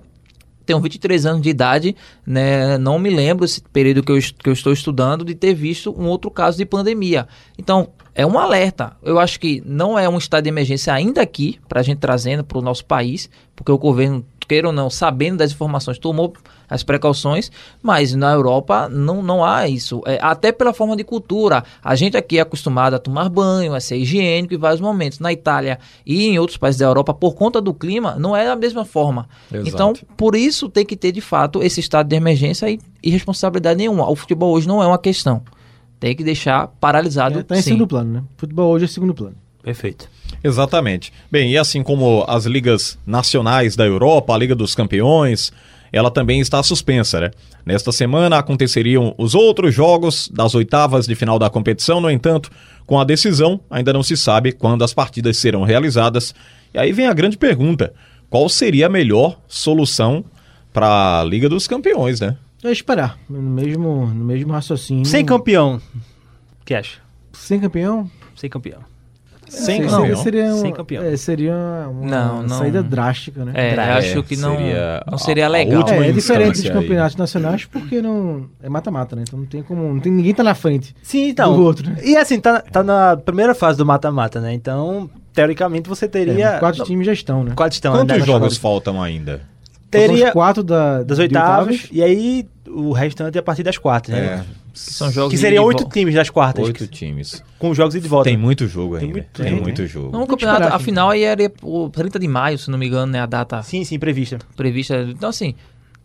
tenho 23 anos de idade, né? Não me lembro esse período que eu, que eu estou estudando de ter visto um outro caso de pandemia. Então, é um alerta. Eu acho que não é um estado de emergência ainda aqui, para a gente trazendo para o nosso país, porque o governo, queira ou não, sabendo das informações, tomou as precauções, mas na Europa não, não há isso. É, até pela forma de cultura. A gente aqui é acostumado a tomar banho, a ser higiênico em vários momentos. Na Itália e em outros países da Europa, por conta do clima, não é da mesma forma. Exato. Então, por isso tem que ter de fato esse estado de emergência e, e responsabilidade nenhuma. O futebol hoje não é uma questão. Tem que deixar paralisado. É, tá em sim. segundo plano, né? Futebol hoje é segundo plano. Perfeito. Exatamente. Bem, e assim como as ligas nacionais da Europa, a Liga dos Campeões, ela também está suspensa, né? Nesta semana aconteceriam os outros jogos das oitavas de final da competição, no entanto, com a decisão, ainda não se sabe quando as partidas serão realizadas. E aí vem a grande pergunta: qual seria a melhor solução para a Liga dos Campeões, né? É esperar. No mesmo, no mesmo raciocínio. Sem campeão. O que acha? Sem campeão? Sem campeão. Sem Seria- campeão? Seria, um- Sem campeão. é, seria uma Não, não. saída drástica, né? É, eu É, acho que não seria não seria legal. É, é diferente dos campeonatos nacionais porque não é mata-mata, né? Então não tem como, não tem ninguém tá na frente. Sim, então. Do outro, né? E assim, tá, tá na primeira fase do mata-mata, né? Então, teoricamente, você teria. É, quatro não, times já estão, né? Quatro estão Quantos ainda jogos faltam ainda? Teria os quatro da, das de oitavas, e aí o restante é a partir das quartas, É, né? Que são jogos Que seriam vo- oito times das quartas, oito que- times. com jogos e de volta. Tem muito jogo ainda. muito- Tem, tem, muito jogo. Não, o campeonato, a final aí era o 30 de maio, se não me engano, né? A data Sim, sim, prevista. prevista. Então, assim,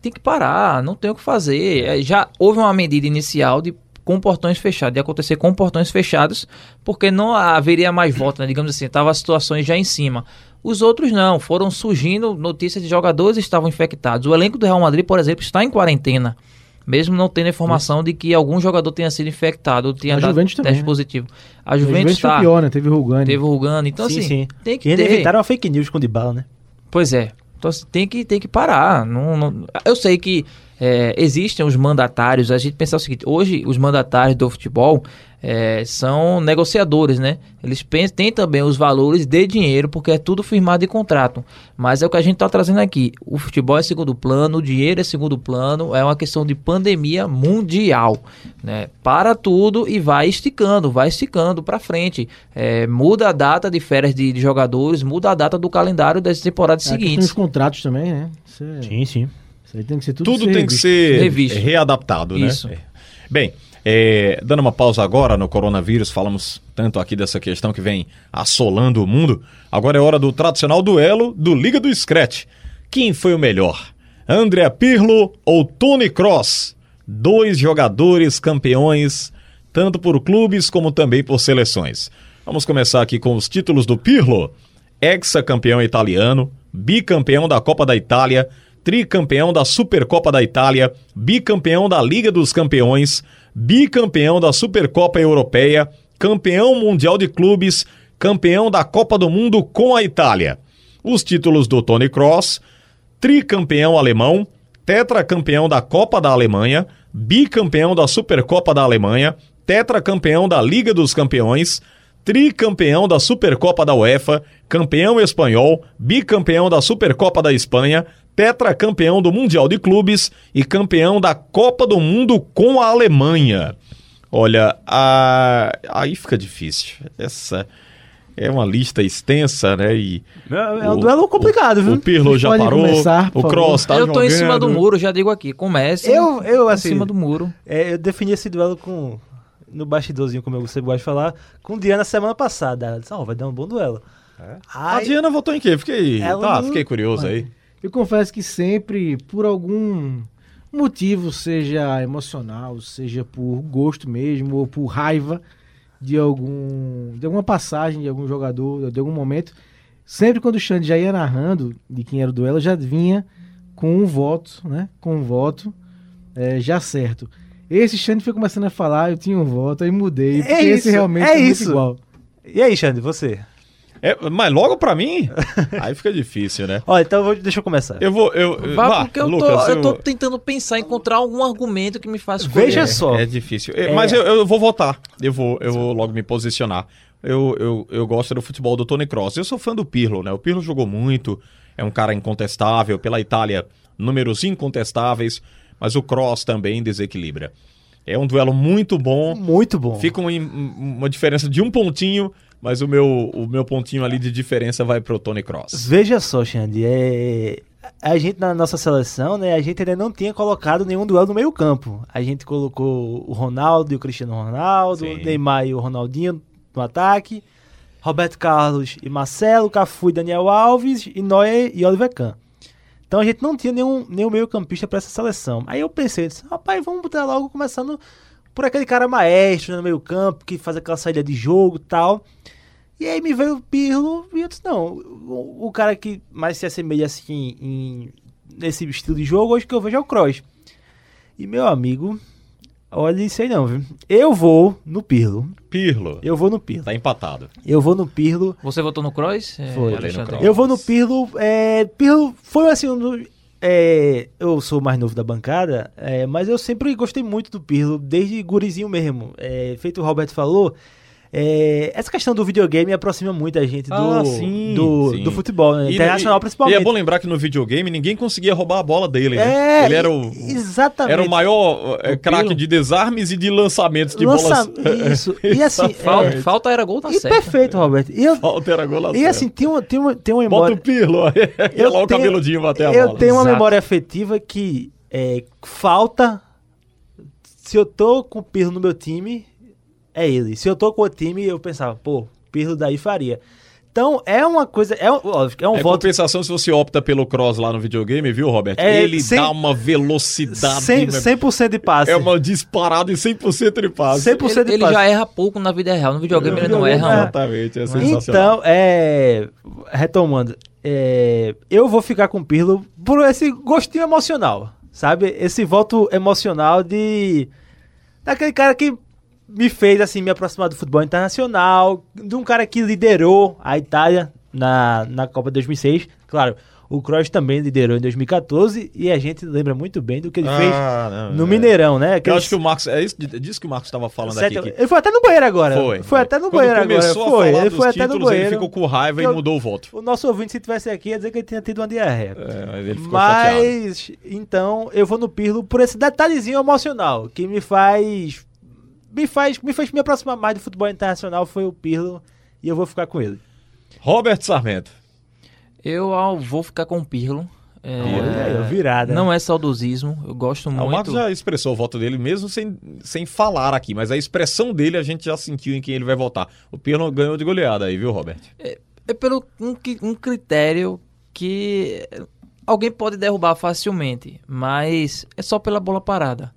tem que parar, não tem o que fazer. É, Já houve uma medida inicial de com portões fechados, de acontecer com portões fechados, porque não haveria mais volta, né? digamos assim, tava as situações já em cima. Os outros não, foram surgindo notícias de jogadores que estavam infectados. O elenco do Real Madrid, por exemplo, está em quarentena. Mesmo não tendo informação de que algum jogador tenha sido infectado ou tenha A dado Juventus também, teste né? positivo. A A Juventus Juventus foi está. pior, né? Teve o Rugani. Teve o Rugano. Então, sim, assim, sim. tem que e ter. inventaram uma fake news com o Dybala, né? Pois é. Então assim, tem que, tem que parar. Não, não- Eu sei que é, existem os mandatários. A gente pensa o seguinte: hoje, os mandatários do futebol é, são negociadores, né? Eles pensam, têm também os valores de dinheiro, porque é tudo firmado em contrato. Mas é o que a gente está trazendo aqui: o futebol é segundo plano, o dinheiro é segundo plano, é uma questão de pandemia mundial. Né? Para tudo e vai esticando, vai esticando para frente. É, muda a data de férias de, de jogadores, muda a data do calendário das temporadas É, seguintes. dos contratos também, né? Isso, é- Sim, sim. isso aí tem que ser tudo Tudo ser tem que revisto. ser Revisto. readaptado, né? Isso. É. Bem, é, dando uma pausa agora no coronavírus, falamos tanto aqui dessa questão que vem assolando o mundo. Agora é hora do tradicional duelo do Liga do Scratch. Quem foi o melhor? André Pirlo ou Tony Cross? Dois jogadores campeões, tanto por clubes como também por seleções. Vamos começar aqui com os títulos do Pirlo. Ex-campeão italiano, bicampeão da Copa da Itália, tricampeão da Supercopa da Itália, bicampeão da Liga dos Campeões, bicampeão da Supercopa Europeia, campeão mundial de clubes, campeão da Copa do Mundo com a Itália. Os títulos do Tony Cross tricampeão alemão, tetracampeão da Copa da Alemanha, bicampeão da Supercopa da Alemanha, tetracampeão da Liga dos Campeões, tricampeão da Supercopa da UEFA, campeão espanhol, bicampeão da Supercopa da Espanha, tetracampeão do Mundial de Clubes e campeão da Copa do Mundo com a Alemanha. Olha, a... aí fica difícil. Essa é uma lista extensa, né? E é, é um duelo complicado, viu? O Pirlo já parou, começar, o Cross tá eu tô jogando. em cima do muro, já digo aqui. Comece Eu, eu assim, em cima do muro. é, eu defini esse duelo com no bastidorzinho, como você gosta de falar, com Diana semana passada. Ela disse, ó, vai dar um bom duelo. A Ai, Diana votou em quê? Fiquei, tá, não- fiquei curioso aí. Eu confesso que sempre, por algum motivo, seja emocional, seja por gosto mesmo, ou por raiva de algum de alguma passagem de algum jogador, de algum momento, sempre quando o Xande já ia narrando de quem era o duelo, já vinha com um voto, né? Com um voto eh, já certo. Esse Xande foi começando a falar, eu tinha um voto, aí mudei, porque É esse isso, realmente é é, muito isso. igual. E aí, Xande, você? É, mas logo pra mim, [LAUGHS] aí fica difícil, né? Ó, então eu vou- deixa eu começar. Eu vou, eu, Vá, vá, porque eu, Lucas, tô, eu tô tentando pensar, encontrar algum argumento que me faça escolher. Veja só. É difícil. É, Mas eu, eu vou votar. Eu vou, eu vou logo me posicionar. Eu, eu, eu gosto do futebol do Tony Cross. Eu sou fã do Pirlo, né? O Pirlo jogou muito, é um cara incontestável. Pela Itália, números incontestáveis, mas o Cross também desequilibra. É um duelo muito bom. Muito bom. Fica uma, uma diferença de um pontinho, mas o meu, o meu pontinho ali de diferença vai pro Tony Cross. Veja só, Xande, é... a gente na nossa seleção, né, a gente ainda não tinha colocado nenhum duelo no meio campo. A gente colocou o Ronaldo e o Cristiano Ronaldo, Sim. o Neymar e o Ronaldinho no ataque, Roberto Carlos e Marcelo, Cafu e Daniel Alves, e Neuer e Oliver Kahn. Então a gente não tinha nenhum, nenhum meio campista para essa seleção. Aí eu pensei, disse, rapaz, vamos botar logo começando por aquele cara maestro né, no meio campo, que faz aquela saída de jogo e tal. E aí me veio o Pirlo e eu disse, não, o, o cara que mais se assemelha assim em, nesse estilo de jogo, hoje que eu vejo é o Kroos. E meu amigo, olha isso aí não, viu? Eu vou no Pirlo. Pirlo. Eu vou no Pirlo. Tá empatado. Eu vou no Pirlo. Você votou no Cross? É, Foi. Alexandre? Kroos. Eu vou no Pirlo. É, Pirlo foi assim um do- é, eu sou o mais novo da bancada, é, mas eu sempre gostei muito do Pirlo, desde gurizinho mesmo. É, feito o Roberto falou, é, essa questão do videogame aproxima muito a gente do, Ah, sim, do, sim. do futebol, né? Internacional e- principalmente. E é bom lembrar que no videogame ninguém conseguia roubar a bola dele, né? É, Ele era o, exatamente. era o maior é, craque de desarmes e de lançamentos de Lança- bolas. [LAUGHS] Isso. E assim, Falta, é, falta era gol, tá e perfeito, Roberto. E, eu, Falta era gol lá e certo. assim, tem uma, tem uma, tem uma Bota memória... o Pirlo, e [LAUGHS] Eu lá o tenho- cabeludinho bater a eu bola. tenho uma Exato. memória afetiva que é, falta. Se eu tô com o Pirlo no meu time, é ele. Se eu tô com o time, eu pensava, pô, Pirlo daí faria. Então é uma coisa. É um, óbvio, é um É voto compensação se você opta pelo cross lá no videogame, viu, Robert? É, Ele cem- dá uma velocidade. 100%, né? 100% de passe. É uma disparada em 100% de passe. 100% Ele, de ele passe. já erra pouco na vida real. No videogame ele não erra. é. Exatamente, é sensacional. Então, é. Retomando, é, eu vou ficar com o Pirlo por esse gostinho emocional, sabe? Esse voto emocional de. daquele cara que me fez assim me aproximar do futebol internacional, de um cara que liderou a Itália na, na Copa 2006. Claro, o Kroos também liderou em 2014 e a gente lembra muito bem do que ele fez Ah, não, no é. Mineirão, né? Eu Aquele acho que o Marcos. É isso, disso que o Marcos estava falando sete- aqui. que- Ele foi até no banheiro agora. Foi. Foi até no Quando banheiro agora. começou Foi. a falar Ele dos foi até no títulos, banheiro. ele ficou com raiva e Eu- mudou o voto. O nosso ouvinte, se estivesse aqui, ia dizer que ele tinha tido uma diarreia. É, mas ele ficou chateado. Mas, então, eu vou no Pirlo por esse detalhezinho emocional que me faz. Me faz. Me fez me aproximar mais do futebol internacional. Foi o Pirlo e eu vou ficar com ele. Robert Sarmento. Eu ah, vou ficar com o Pirlo. É, Olha virada. Não é saudosismo. Eu gosto Ah, o muito. Marcos já expressou o voto dele mesmo sem, sem falar aqui, mas a expressão dele a gente já sentiu em quem ele vai votar. O Pirlo ganhou de goleada aí, viu, Robert? É pelo um, um critério que alguém pode derrubar facilmente, mas é só pela bola parada.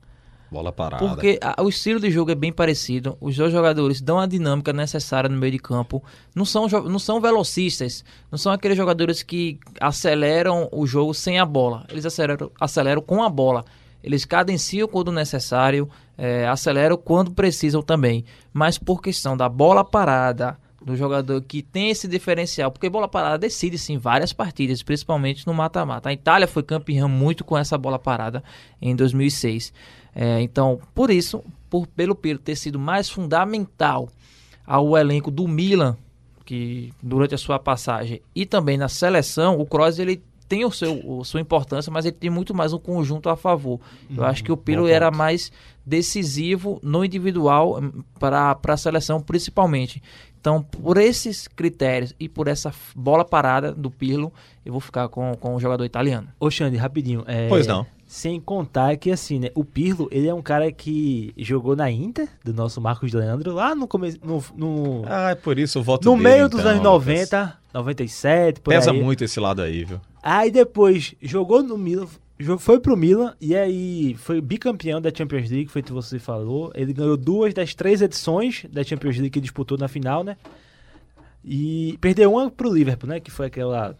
Bola parada. Porque a- o estilo de jogo é bem parecido. Os dois jogadores dão a dinâmica necessária no meio de campo. Não são, não são velocistas. Não são aqueles jogadores que aceleram o jogo sem a bola. Eles aceleram, aceleram com a bola. Eles cadenciam quando necessário, eh, aceleram quando precisam também. Mas por questão da bola parada, do jogador que tem esse diferencial, porque bola parada decide sim várias partidas, principalmente no mata-mata. A Itália foi campeã muito com essa bola parada em 2006. É, então, por isso, por pelo Pirlo ter sido mais fundamental ao elenco do Milan, que durante a sua passagem e também na seleção, o Kroos ele tem o seu, a sua importância, mas ele tem muito mais um conjunto a favor. Eu acho que o Pirlo era mais decisivo no individual hum, para a seleção, principalmente. Então, por esses critérios e por essa bola parada do Pirlo, eu vou ficar com, com o jogador italiano. Ô, Xande, rapidinho. é, Pois não. Sem contar que, assim, né? O Pirlo, ele é um cara que jogou na Inter, do nosso Marcos Leandro, lá no começo. No, no, Ah, é por isso o voto no dele, meio dos então, anos Lucas. 90, 97, por Pesa aí. muito esse lado aí, viu? Aí depois jogou no Milan, foi pro Milan e aí foi bicampeão da Champions League, foi o que você falou. Ele ganhou duas das três edições da Champions League que disputou na final, né? E perdeu uma pro Liverpool, né? Que foi aquela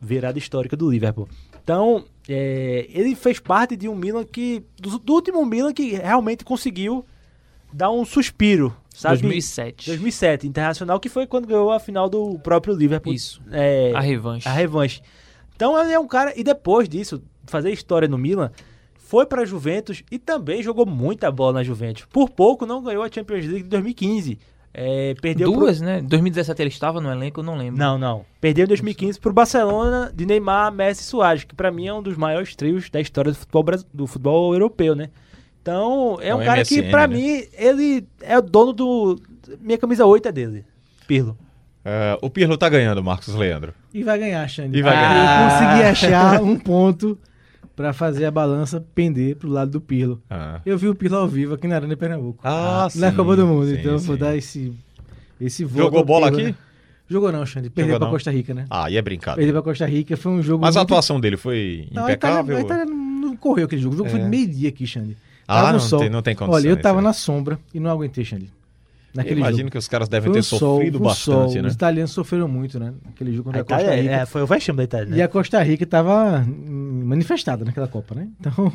virada histórica do Liverpool. Então, é, ele fez parte de um Milan que. Do, do último Milan que realmente conseguiu dar um suspiro, sabe? 2007. 2007, internacional, que foi quando ganhou a final do próprio Liverpool. Isso. É, A revanche. a revanche. Então ele é um cara. E depois disso, fazer história no Milan, foi pra Juventus e também jogou muita bola na Juventus. Por pouco não ganhou a Champions League de 2015. É, perdeu pro- Duas, né? Em 2017 ele estava no elenco, eu não lembro. Não, não. Perdeu em 2015 pro Barcelona de Neymar, Messi e Suárez, que pra mim é um dos maiores trios da história do futebol, bras- do futebol europeu, né? Então, é um o cara que, MSN, pra né? mim, ele é o dono do. Minha camisa 8 é dele. Pirlo. É, o Pirlo tá ganhando, Marcos Leandro. E vai ganhar, Xande. E vai Eu ganhar. consegui achar um ponto pra fazer a balança pender pro lado do Pirlo. Ah, Eu vi o Pirlo ao vivo aqui na Arena de Pernambuco. Ah, na sim, Copa do Mundo. sim, então eu vou sim. dar esse, esse voto. Jogou bola Pirlo, aqui? né? Jogou não, Xande. Perdeu não. Costa Rica, né? ah, e é brincadeira. Perdeu pra Costa Rica. Foi um jogo. Mas a muito- atuação dele foi Não, a Itália, impecável? a Itália não correu aquele jogo. O jogo foi É. de meio-dia aqui, Xande. Ah, não sol. tem- não tem condição Olha, eu tava na sombra e não aguentei, Xande. Eu Naquele imagino jogo. que os caras devem Foi ter sol, sofrido bastante, sol. né? Os italianos sofreram muito, né? Naquele jogo contra A a Costa Itália, Rica. é, foi o vexame da Itália, né? E a Costa Rica tava hum, manifestada naquela Copa, né? Então.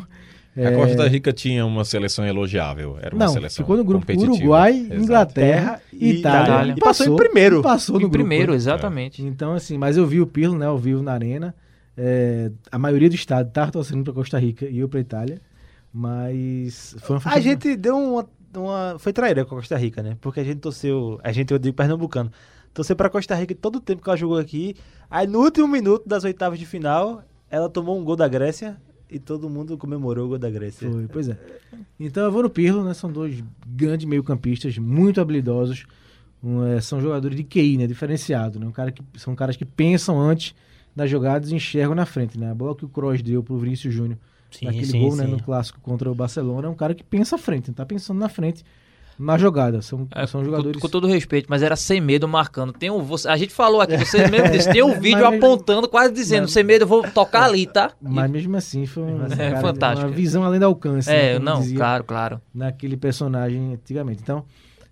A é, Costa Rica tinha uma seleção elogiável. Era uma Não, seleção ficou no grupo. Uruguai, Exato. Inglaterra e Itália. Itália. E E passou em primeiro. e Passou no Em grupo, primeiro, né? exatamente. Então, assim, mas eu vi o Pirlo, né, ao vivo na arena. É, a maioria do estado tava torcendo pra Costa Rica e eu pra Itália. Mas foi uma A gente deu uma, uma. Foi traíra com a Costa Rica, né? Porque a gente torceu. A gente, eu digo pernambucano. Torceu pra Costa Rica todo o tempo que ela jogou aqui. Aí no último minuto das oitavas de final, ela tomou um gol da Grécia e todo mundo comemorou o gol da Grécia. Foi, pois é. Então eu vou no Pirlo, né? São dois grandes meio-campistas, muito habilidosos. Um, é, são jogadores de QI, né? Diferenciado, né? Um cara que, são caras que pensam antes das jogadas e enxergam na frente, né? A bola que o Kroos deu pro Vinícius Júnior Sim, naquele sim, gol, né? sim. No clássico contra o Barcelona, é um cara que pensa à frente, tá pensando na frente na jogada. São, É, são com- jogadores. Com, todo respeito, mas era sem medo marcando. Tem um, você- a gente falou aqui, você [LAUGHS] mesmo disse, tem um vídeo Mas- apontando, quase dizendo, mas- sem medo, eu vou tocar ali, tá? Mas mesmo assim, foi um, É cara, fantástico. uma visão além do alcance. né? é, Como não, dizia claro, claro. naquele personagem antigamente. Então,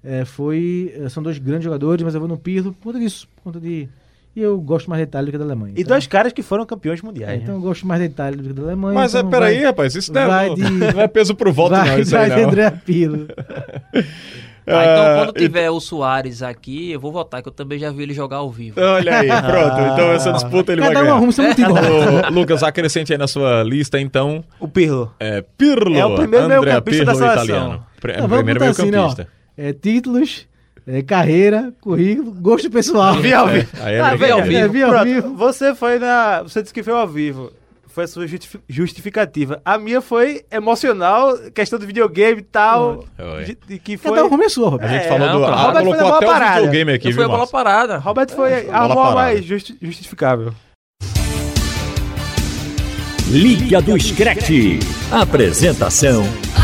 é, foi. é, São dois grandes jogadores, mas eu vou no Pirlo por conta disso. Por conta de. E eu gosto mais da Itália do que da Alemanha. E então, dois caras que foram campeões é, mundiais. então né? eu gosto mais da Itália do que da Alemanha. Mas então é, peraí, vai- rapaz, isso não, vai é, de- [LAUGHS] não é peso pro voto, vai, não, isso aí vai de não. André Pirlo. [LAUGHS] Ah, então Ah, quando tiver o Soares aqui, eu vou votar, que eu também já vi ele jogar ao vivo. Olha aí, pronto. Então essa disputa ele vai Cada um ganhar. arruma seu motivo. [LAUGHS] Ô, Lucas, acrescente aí na sua lista, então, O Pirlo. é Pirlo. É o primeiro meio-campista da seleção. italiano. Pr- Não, primeiro assim, né, meio-campista. é, títulos, é, carreira, currículo, gosto pessoal. Vi ao vivo. Aí é Ah, vi ao É, vivo. Você foi na. Você disse que foi ao vivo. Foi a sua justifi- justificativa. A minha foi emocional, questão do videogame e tal. Foi. de- de que foi. Cada um a sua, A Roberto. gente É, falou não, do... Ah, Roberto foi colocou até boa o parada. videogame aqui, eu viu, a bola parada. Roberto foi Bola arrumou a parada. mais justi- justificável. Liga do Screte. Apresentação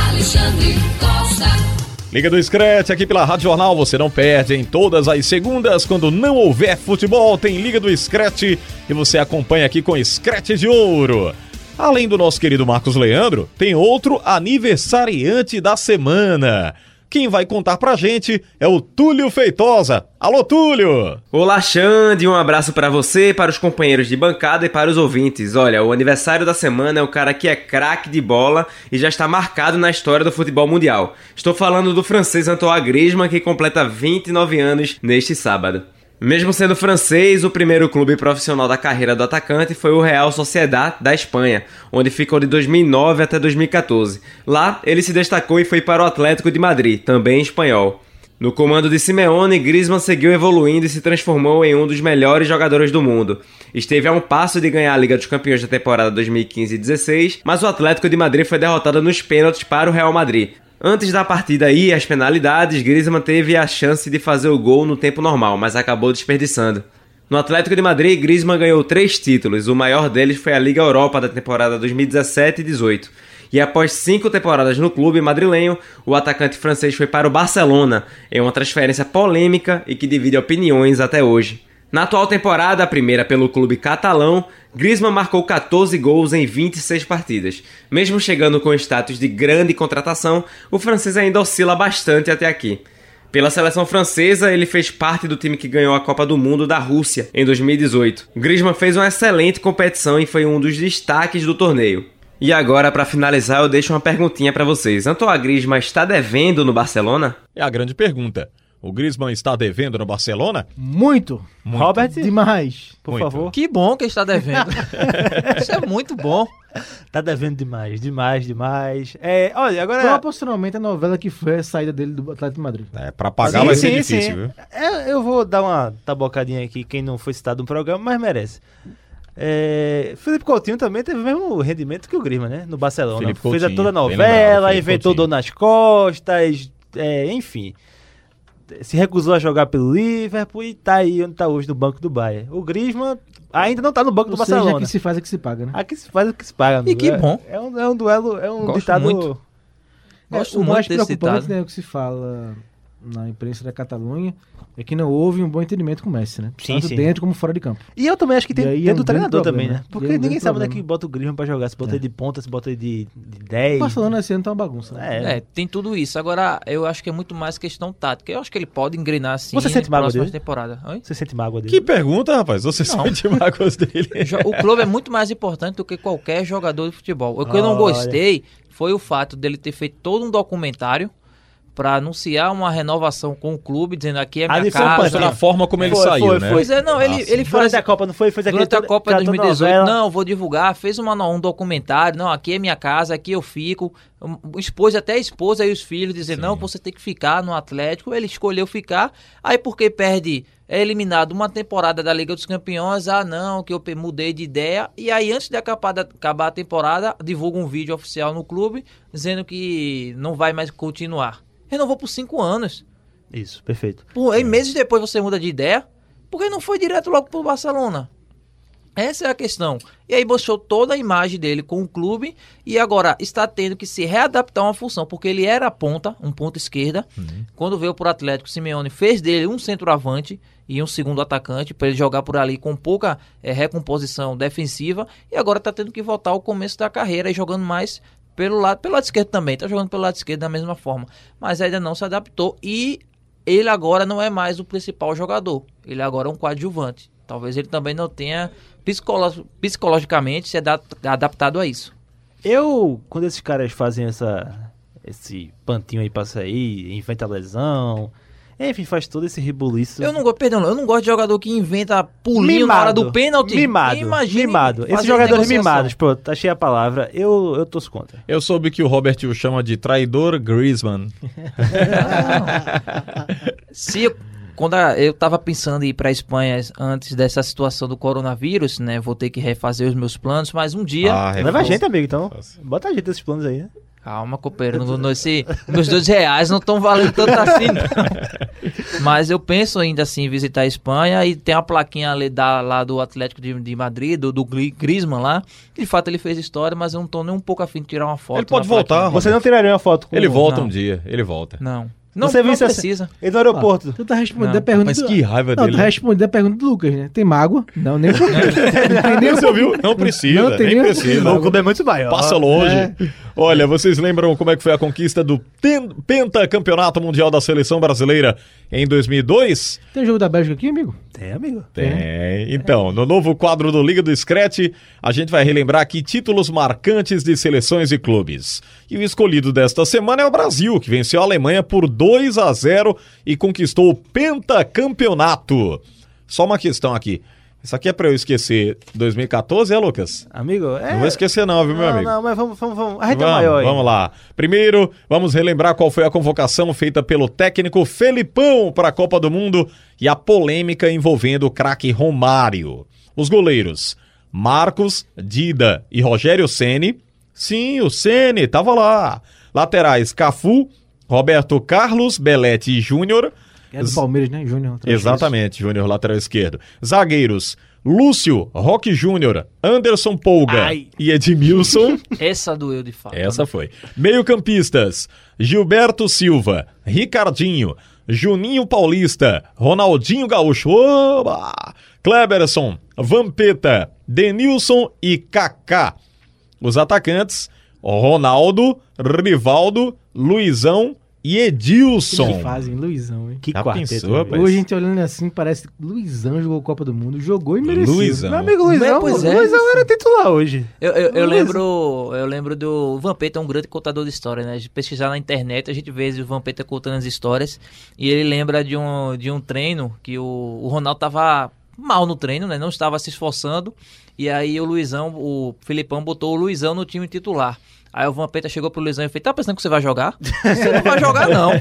Alexandre Costa. Liga do Scratch aqui pela Rádio Jornal, você não perde em todas as segundas, quando não houver futebol, tem Liga do Scratch e você acompanha aqui com Scratch de Ouro. Além do nosso querido Marcos Leandro, tem outro aniversariante da semana. Quem vai contar pra gente é o Túlio Feitosa. Alô, Túlio! Olá, Xande, um abraço para você, para os companheiros de bancada e para os ouvintes. Olha, o aniversário da semana é o cara que é craque de bola e já está marcado na história do futebol mundial. Estou falando do francês Antoine Griezmann, que completa 29 anos neste sábado. Mesmo sendo francês, o primeiro clube profissional da carreira do atacante foi o Real Sociedad da Espanha, onde ficou de 2009 até 2014. Lá, ele se destacou e foi para o Atlético de Madrid, também espanhol. No comando de Simeone, Griezmann seguiu evoluindo e se transformou em um dos melhores jogadores do mundo. Esteve a um passo de ganhar a Liga dos Campeões da temporada 2015-16, mas o Atlético de Madrid foi derrotado nos pênaltis para o Real Madrid. Antes da partida e as penalidades, Griezmann teve a chance de fazer o gol no tempo normal, mas acabou desperdiçando. No Atlético de Madrid, Griezmann ganhou três títulos, o maior deles foi a Liga Europa da temporada 2017-18. E após cinco temporadas no clube madrilenho, o atacante francês foi para o Barcelona, em uma transferência polêmica e que divide opiniões até hoje. Na atual temporada, a primeira pelo clube catalão, Griezmann marcou 14 gols em 26 partidas. Mesmo chegando com status de grande contratação, o francês ainda oscila bastante até aqui. Pela seleção francesa, ele fez parte do time que ganhou a Copa do Mundo da Rússia em 2018. Griezmann fez uma excelente competição e foi um dos destaques do torneio. E agora, para finalizar, eu deixo uma perguntinha para vocês. Antoine Griezmann está devendo no Barcelona? É a grande pergunta. O Griezmann está devendo no Barcelona? Muito. Muito. Robert, Demais. por Muito. favor. Que bom que ele está devendo. [LAUGHS] Isso é muito bom. Tá devendo demais, demais, demais. É, olha, agora. Proporcionalmente a novela que foi a saída dele do Atlético de Madrid. É, pra pagar Sim, vai ser sim, difícil, sim. viu? É, eu vou dar uma tabocadinha aqui, quem não foi citado no programa, mas merece. É, Felipe Coutinho também teve o mesmo rendimento que o Griezmann, né? No Barcelona. Fez toda a novela, lembrado, inventou Coutinho. dor nas costas, é, enfim. Se recusou a jogar pelo Liverpool e tá aí onde tá hoje no banco do Bayern. O Griezmann ainda não tá no banco do Ou seja, Barcelona. que se faz é que se paga, né? Aqui se faz o que se paga. amigo. que É- bom. É um, é um duelo, é um Gosto ditado... muito. Gosto É, o mais muito desse preocupante, ditado. né, o que se fala na imprensa da Catalunha, é que não houve um bom entendimento com o Messi, né? Sim, Tanto sim. dentro como fora de campo. E eu também acho que tem, E aí tem é do um treinador grande também, problema, né? né? Porque é ninguém sabe onde é que problema. bota o Griezmann pra jogar. Se bota É. ele de ponta, se bota ele de, de 10. O Barcelona esse ano tá uma bagunça. né? É. É, tem tudo isso. Agora, eu acho que é muito mais questão tática. Eu acho que ele pode engrenar sim Você sente na mágoa próxima dele? temporada. Oi? Você sente mágoa dele? Que pergunta, rapaz. Você sente mágoas dele? [LAUGHS] O clube é muito mais importante do que qualquer jogador de futebol. O que eu não gostei foi o fato dele ter feito todo um documentário pra anunciar uma renovação com o clube, dizendo aqui é minha Ali foi casa. pastor na forma como ele Foi, saiu, foi, né? foi. Pois é, não, ele, Ah, sim. ele faz... Durante a Copa, não foi? Fez aquele Durante a Copa de aquela toda 2018, novela. não, vou divulgar, fez uma, um documentário, não, aqui é minha casa, aqui eu fico. Expôs até a esposa e os filhos, dizer, não, você tem que ficar no Atlético. Ele escolheu ficar, aí porque perde, é eliminado uma temporada da Liga dos Campeões, ah não, que eu mudei de ideia. E aí, antes de acabar, acabar a temporada, divulga um vídeo oficial no clube, dizendo que não vai mais continuar. Renovou por cinco anos. Isso, perfeito. Pô, aí meses depois você muda de ideia, por que não foi direto logo pro Barcelona? Essa é a questão. E aí mostrou toda a imagem dele com o clube e agora está tendo que se readaptar a uma função, porque ele era ponta, um ponta esquerda. Quando veio pro Atlético, Simeone fez dele um centroavante e um segundo atacante para ele jogar por ali com pouca eh, recomposição defensiva e agora está tendo que voltar ao começo da carreira e jogando mais pelo lado, pelo lado esquerdo também, tá jogando pelo lado esquerdo da mesma forma, mas ainda não se adaptou e ele agora não é mais o principal jogador. Ele agora é um coadjuvante. Talvez ele também não tenha psicolo- psicologicamente se adap- adaptado a isso. Eu, quando esses caras fazem essa esse pantinho aí pra sair, inventa lesão, enfim, faz todo esse rebuliço. Eu não gosto, perdão, eu não gosto de jogador que inventa pulinho na hora do pênalti. Mimado, Imagine mimado. Esses jogadores mimados, pronto, achei a palavra. Eu, eu torço contra. Eu soube que o Robert o chama de traidor Griezmann. [LAUGHS] Se eu, quando eu tava pensando em ir pra Espanha antes dessa situação do coronavírus, né, vou ter que refazer os meus planos, mas um dia Ah, Leva a gente, amigo, então. Bota a gente nesses planos aí, né? Calma, companheiro. Não, não, esse, meus dois reais não estão valendo tanto assim, não. [LAUGHS] Mas eu penso ainda assim em visitar a Espanha e tem uma plaquinha ali da, lá do Atlético de, de Madrid, do, do Gri- Griezmann lá. De fato, ele fez história, mas eu não tô nem um pouco afim de tirar uma foto. Ele pode voltar, Você não tiraria uma foto com Ele volta Não. um dia, ele volta. Não. Não, Você não precisa. Ele no aeroporto. Tu tá respondendo Não, a pergunta Mas que raiva Não, dele. tu respondendo a pergunta do Lucas, né? Tem mágoa? Não, nem. [LAUGHS] [LAUGHS] Não tem nem Você ouviu? Não precisa, Não tem nem nem precisa. O clube é muito maior. Passa longe. Olha, vocês lembram como é que foi a conquista do pentacampeonato mundial da seleção brasileira em 2002? Tem jogo da Bélgica aqui, amigo? Tem, amigo. Tem. Então, no novo quadro do Liga do Scratch, a gente vai relembrar aqui títulos marcantes de seleções e clubes. E o escolhido desta semana é o Brasil, que venceu a Alemanha por 2 a 0 e conquistou o pentacampeonato. Só uma questão aqui. Isso aqui é pra eu esquecer 2014, é, Lucas? Amigo, é... Não vou esquecer não, viu, meu não, amigo? não, mas vamos, vamos, vamos. A gente é Vamos, maior aí. vamos lá. Primeiro, vamos relembrar qual foi a convocação feita pelo técnico Felipão para a Copa do Mundo e a polêmica envolvendo o craque Romário. Os goleiros Marcos, Dida e Rogério Ceni. Sim, o Ceni tava lá. Laterais Cafu, Roberto Carlos, Belete e Júnior. É do Palmeiras, né? Júnior. Exatamente, Júnior, lateral esquerdo. Zagueiros: Lúcio, Roque Júnior, Anderson Polga Ai. e Edmilson. [LAUGHS] Essa doeu de fato. Essa foi. Meio-campistas: Gilberto Silva, Ricardinho, Juninho Paulista, Ronaldinho Gaúcho, oba! Kleberson, Vampeta, Denilson e Kaká. Os atacantes: Ronaldo, Rivaldo, Luizão e Edilson. Que fazem, Luizão, hein? Que Já quarteto. pensou, rapaz? Hoje a gente olhando assim, parece que Luizão jogou Copa do Mundo, jogou e mereceu. Luizão. Meu amigo Luizão, Pois é. Luizão era titular hoje. Eu, eu, eu Mas- lembro, eu lembro do o Vampeta, é um grande contador de história, né? De pesquisar na internet, a gente vê o Vampeta contando as histórias e ele lembra de um, de um treino que o, o Ronaldo tava mal no treino, né? Não estava se esforçando e aí o Luizão, o Filipão botou o Luizão no time titular. Aí o Vampeta chegou pro Luizão e fez: Tá pensando que você vai jogar? Você não vai jogar, não.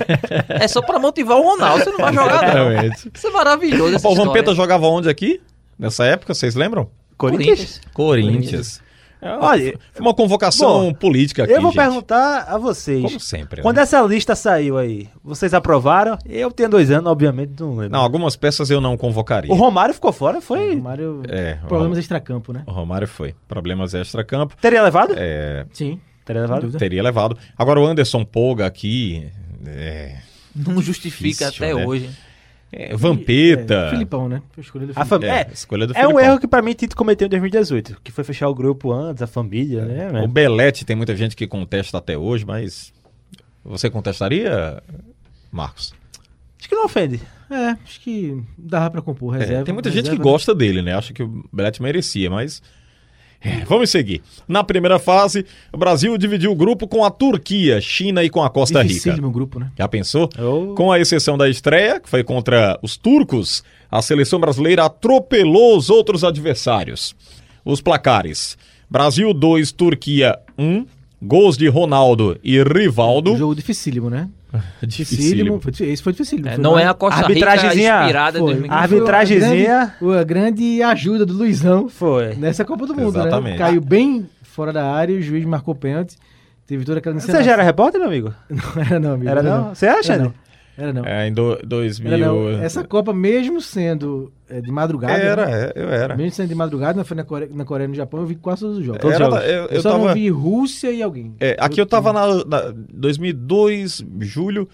É só pra motivar o Ronaldo, você não vai jogar, não. Exatamente. Isso é maravilhoso. Essa Pô, o Vampeta jogava onde aqui? Nessa época, vocês lembram? Corinthians? Corinthians. É, Olha, foi uma convocação bom, política aqui, Eu vou gente. perguntar a vocês. Como sempre, né? Quando essa lista saiu aí, vocês aprovaram? Eu tenho dois anos, obviamente, não lembro. Não, algumas peças eu não convocaria. O Romário ficou fora, foi. O Mário. É, Problemas o- extracampo, né? O Romário foi. Problemas extra-campo. Teria levado? É, Sim. Teria levado? teria levado. Agora o Anderson Polga aqui. É, Não justifica Difícil, até né? hoje. é, Vampeta. É, Filipão, né? Foi a escolha do A fam- É, É, escolha do É um erro que pra mim Tito cometeu em 2018, que foi fechar o grupo antes, a família, né? O Belete tem muita gente que contesta até hoje, mas. Você contestaria, Marcos? Acho que não ofende. É, acho que dava pra compor É, reserva. tem muita gente que reserva, gosta dele, né? Acha que o Belete merecia, mas. É, vamos seguir. Na primeira fase, o Brasil dividiu o grupo com a Turquia, China e com a Costa Rica. Dificílimo grupo, né? Já pensou? Oh. Com a exceção da estreia, que foi contra os turcos, a seleção brasileira atropelou os outros adversários. Os placares: Brasil 2, Turquia 1, gols de Ronaldo e Rivaldo. Um jogo dificílimo, né? [LAUGHS] Dificílimo. Esse foi dificílimo. É, Foi não mais- é a Costa Rica Arbitragemzinha inspirada em Foi. 2015. A arbitragemzinha- Foi a grande ajuda do Luizão Foi. nessa Copa do Mundo, Exatamente. né? Caiu bem fora da área, o juiz marcou pênalti. Teve toda aquela Você já era repórter, meu amigo? [LAUGHS] Não era não, amigo. Era não? Você acha, Era né? não. Era não. É, em do, 2000. Era não. Essa Copa, mesmo sendo é, de madrugada. Era, né? é, eu era. Mesmo sendo de madrugada, não foi na Coreia, na Coreia e no Japão, eu vi quase todos os jogos. Era jogos. eu, Eu, eu só tava. não vi Rússia e alguém. É, aqui eu tava na, na 2002, julho,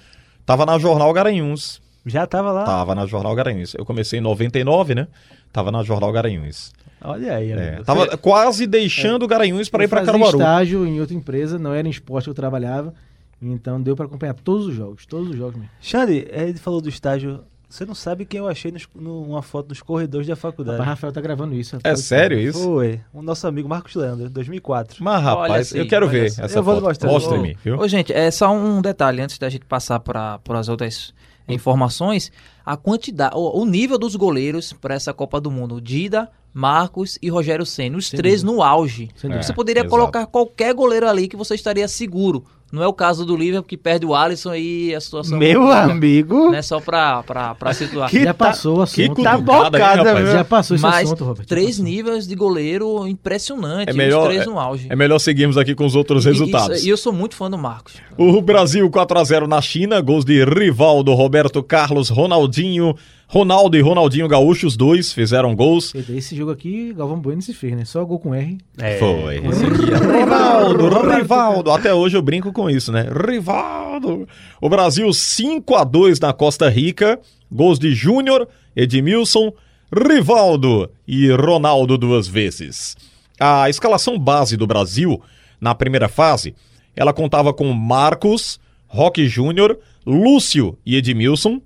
tava na Jornal Garanhuns. Já tava lá. Tava na Jornal Garanhuns. Eu comecei em 99, né? Tava na Jornal Garanhuns. Olha aí, É, tava quase deixando o Garanhuns para Eu ir para Caruaru. estágio em outra empresa, não era em esporte que eu trabalhava. Então deu pra acompanhar todos os jogos, todos os jogos mesmo. Xande, ele falou do estágio. Você não sabe quem eu achei nos- numa foto nos corredores da faculdade. Rapaz, Rafael tá gravando isso. É sério isso? Foi. O nosso amigo Marcos Leandro, 2004. Mas, rapaz, assim, eu quero ver assim. essa Eu vou foto. mostrar. Mostre-me, viu? Ô, gente, é só um detalhe antes da gente passar para as outras informações. A quantidade, o, o nível dos goleiros para essa Copa do Mundo: Dida, Marcos e Rogério Senna, os três no auge. Sem dúvida. Você poderia exato. colocar qualquer goleiro ali que você estaria seguro. Não é o caso do Liverpool que perde o Alisson e a situação. Meu complica, amigo. Né, só para para situar. [LAUGHS] Que já tá- passou o Que assunto. cutucada, bocada, hein, rapaz? viu? Já passou esse Mas assunto, Robert. três passou. níveis de goleiro impressionante. É melhor, os três no auge. é melhor seguirmos aqui com os outros resultados. E, e eu sou muito fã do Marcos. O Brasil 4x0 na China, gols de Rivaldo, Roberto Carlos, Ronaldinho, Ronaldo e Ronaldinho Gaúcho, os dois fizeram gols. Esse jogo aqui, Galvão Bueno se fez, né? Só gol com R. É. Foi. Ronaldo, Rivaldo. Até hoje eu brinco com isso, né? Rivaldo. O Brasil 5 a 2 na Costa Rica. Gols de Júnior, Edmilson, Rivaldo e Ronaldo duas vezes. A escalação base do Brasil na primeira fase, ela contava com Marcos, Roque Júnior, Lúcio e Edmilson,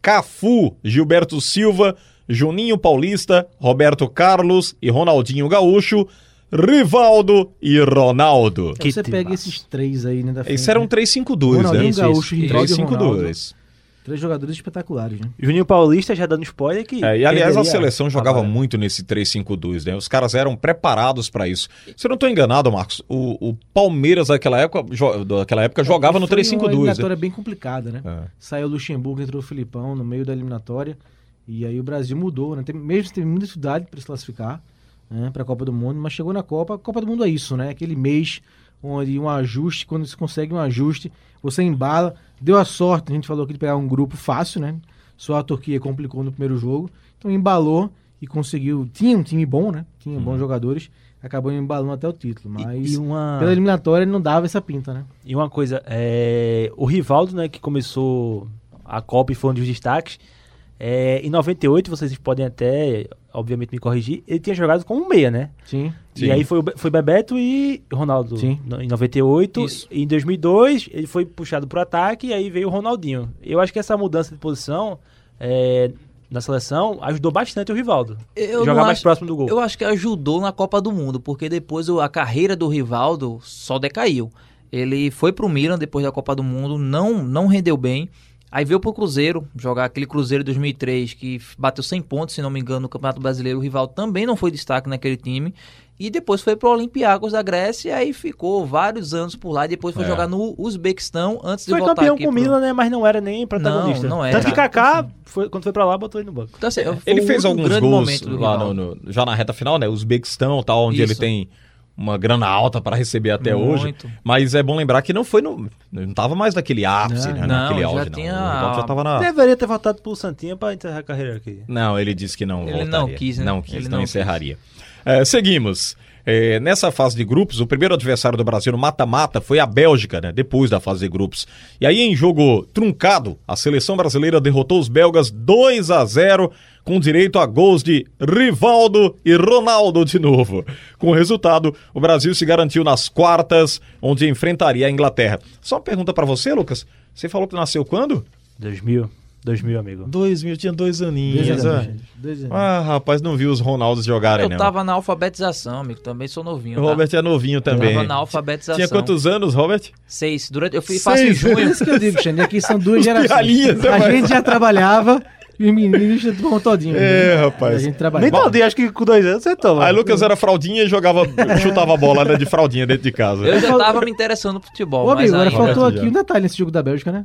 Cafu, Gilberto Silva, Juninho Paulista, Roberto Carlos e Ronaldinho Gaúcho, Rivaldo e Ronaldo. Aí você pega esses três aí, né? Da frente, Esse era um né? 3-5-2, né? Ronaldinho Isso, Gaúcho, isso. Rivaldo e 3-5-2. Três jogadores espetaculares, né? Juninho Paulista já dando spoiler que. É, e aliás, a seleção jogava agora. muito nesse 3-5-2, né? Os caras eram preparados pra isso. Se eu não tô enganado, Marcos, o, o Palmeiras daquela época, jo- daquela época jogava no Foi uma 3-5-2. eliminatória né? bem complicada, né? É. Saiu o Luxemburgo, entrou o Filipão no meio da eliminatória. E aí o Brasil mudou, né? Mesmo teve muita dificuldade para se classificar né, para a Copa do Mundo, mas chegou na Copa. A Copa do Mundo é isso, né? Aquele mês onde um ajuste, quando se consegue um ajuste, você embala. Deu a sorte, a gente falou aqui de pegar um grupo fácil, né? Só a Turquia complicou no primeiro jogo. Então embalou e conseguiu. Tinha um time bom, né? Tinha bons jogadores. Acabou embalando até o título. Mas E uma, pela eliminatória ele não dava essa pinta, né? e uma coisa, é, o Rivaldo, né, que começou a Copa e foi um dos destaques. É, em 98, vocês podem até, obviamente, me corrigir, ele tinha jogado como um meia, né? Sim. Sim. E aí foi, o foi Bebeto e Ronaldo Sim. no- em 98. Isso. E em 2002 ele foi puxado pro ataque e aí veio o Ronaldinho. Eu acho que essa mudança de posição é, na seleção ajudou bastante o Rivaldo. Eu jogar mais acho- próximo do gol. Eu acho que ajudou na Copa do Mundo, porque depois o- a carreira do Rivaldo só decaiu. Ele foi pro Milan depois da Copa do Mundo, não, não rendeu bem. Aí veio pro Cruzeiro, jogar aquele Cruzeiro 2003, que bateu 100 pontos, se não me engano, no Campeonato Brasileiro. O Rivaldo também não foi destaque naquele time. E depois foi pro Olympiacos da Grécia, e aí ficou vários anos por lá. E depois foi É. jogar no Uzbequistão antes de Foi voltar campeão aqui com o pro- Milan, né? Mas não era nem protagonista. Não, não era. Tanto que Kaká, foi, quando foi pra lá, botou ele no banco. Então, assim, Ele o fez alguns gols lá no, no- já na reta final, né? Uzbequistão, tal, onde ele Isso. tem uma grana alta para receber até hoje. Muito. Mas é bom lembrar que não foi no. Não tava mais naquele ápice, Não, né? não, naquele já auge, tinha- não. Já tava na. Deveria ter voltado pro Santinha pra encerrar a carreira aqui. Não, ele disse que não Ele voltaria. não quis, né? Não quis, Ele não, não encerraria. É, seguimos. É, nessa fase de grupos, o primeiro adversário do Brasil no mata-mata foi a Bélgica, né? Depois da fase de grupos. E aí, em jogo truncado, a seleção brasileira derrotou os belgas 2 a 0 com direito a gols de Rivaldo e Ronaldo de novo. Com o resultado, o Brasil se garantiu nas quartas, onde enfrentaria a Inglaterra. Só uma pergunta pra você, Lucas. Você falou que nasceu quando? 2000. 2000, amigo. 2000, tinha dois aninhos. Dois é. anos, gente. Dois anos. Ah, rapaz, não vi os Ronaldos jogarem, Eu não. tava na alfabetização, amigo. Também sou novinho. O tá? Robert é novinho também. Tava na alfabetização. Tinha quantos anos, Robert? Seis. Durante, eu fui, faço em junho. isso que eu digo, [LAUGHS] Xande, aqui são duas gerações. a mas- gente já trabalhava e os meninos já vão todinho. É, né? rapaz. A gente Nem trabalhava. todo dia, acho que com dois anos você toma. Aí Lucas era fraldinha e jogava, [LAUGHS] chutava a bola né, de fraldinha dentro de casa. Eu já tava me interessando por futebol, Ô, mas amigo, agora faltou aqui já. um detalhe nesse jogo da Bélgica, né?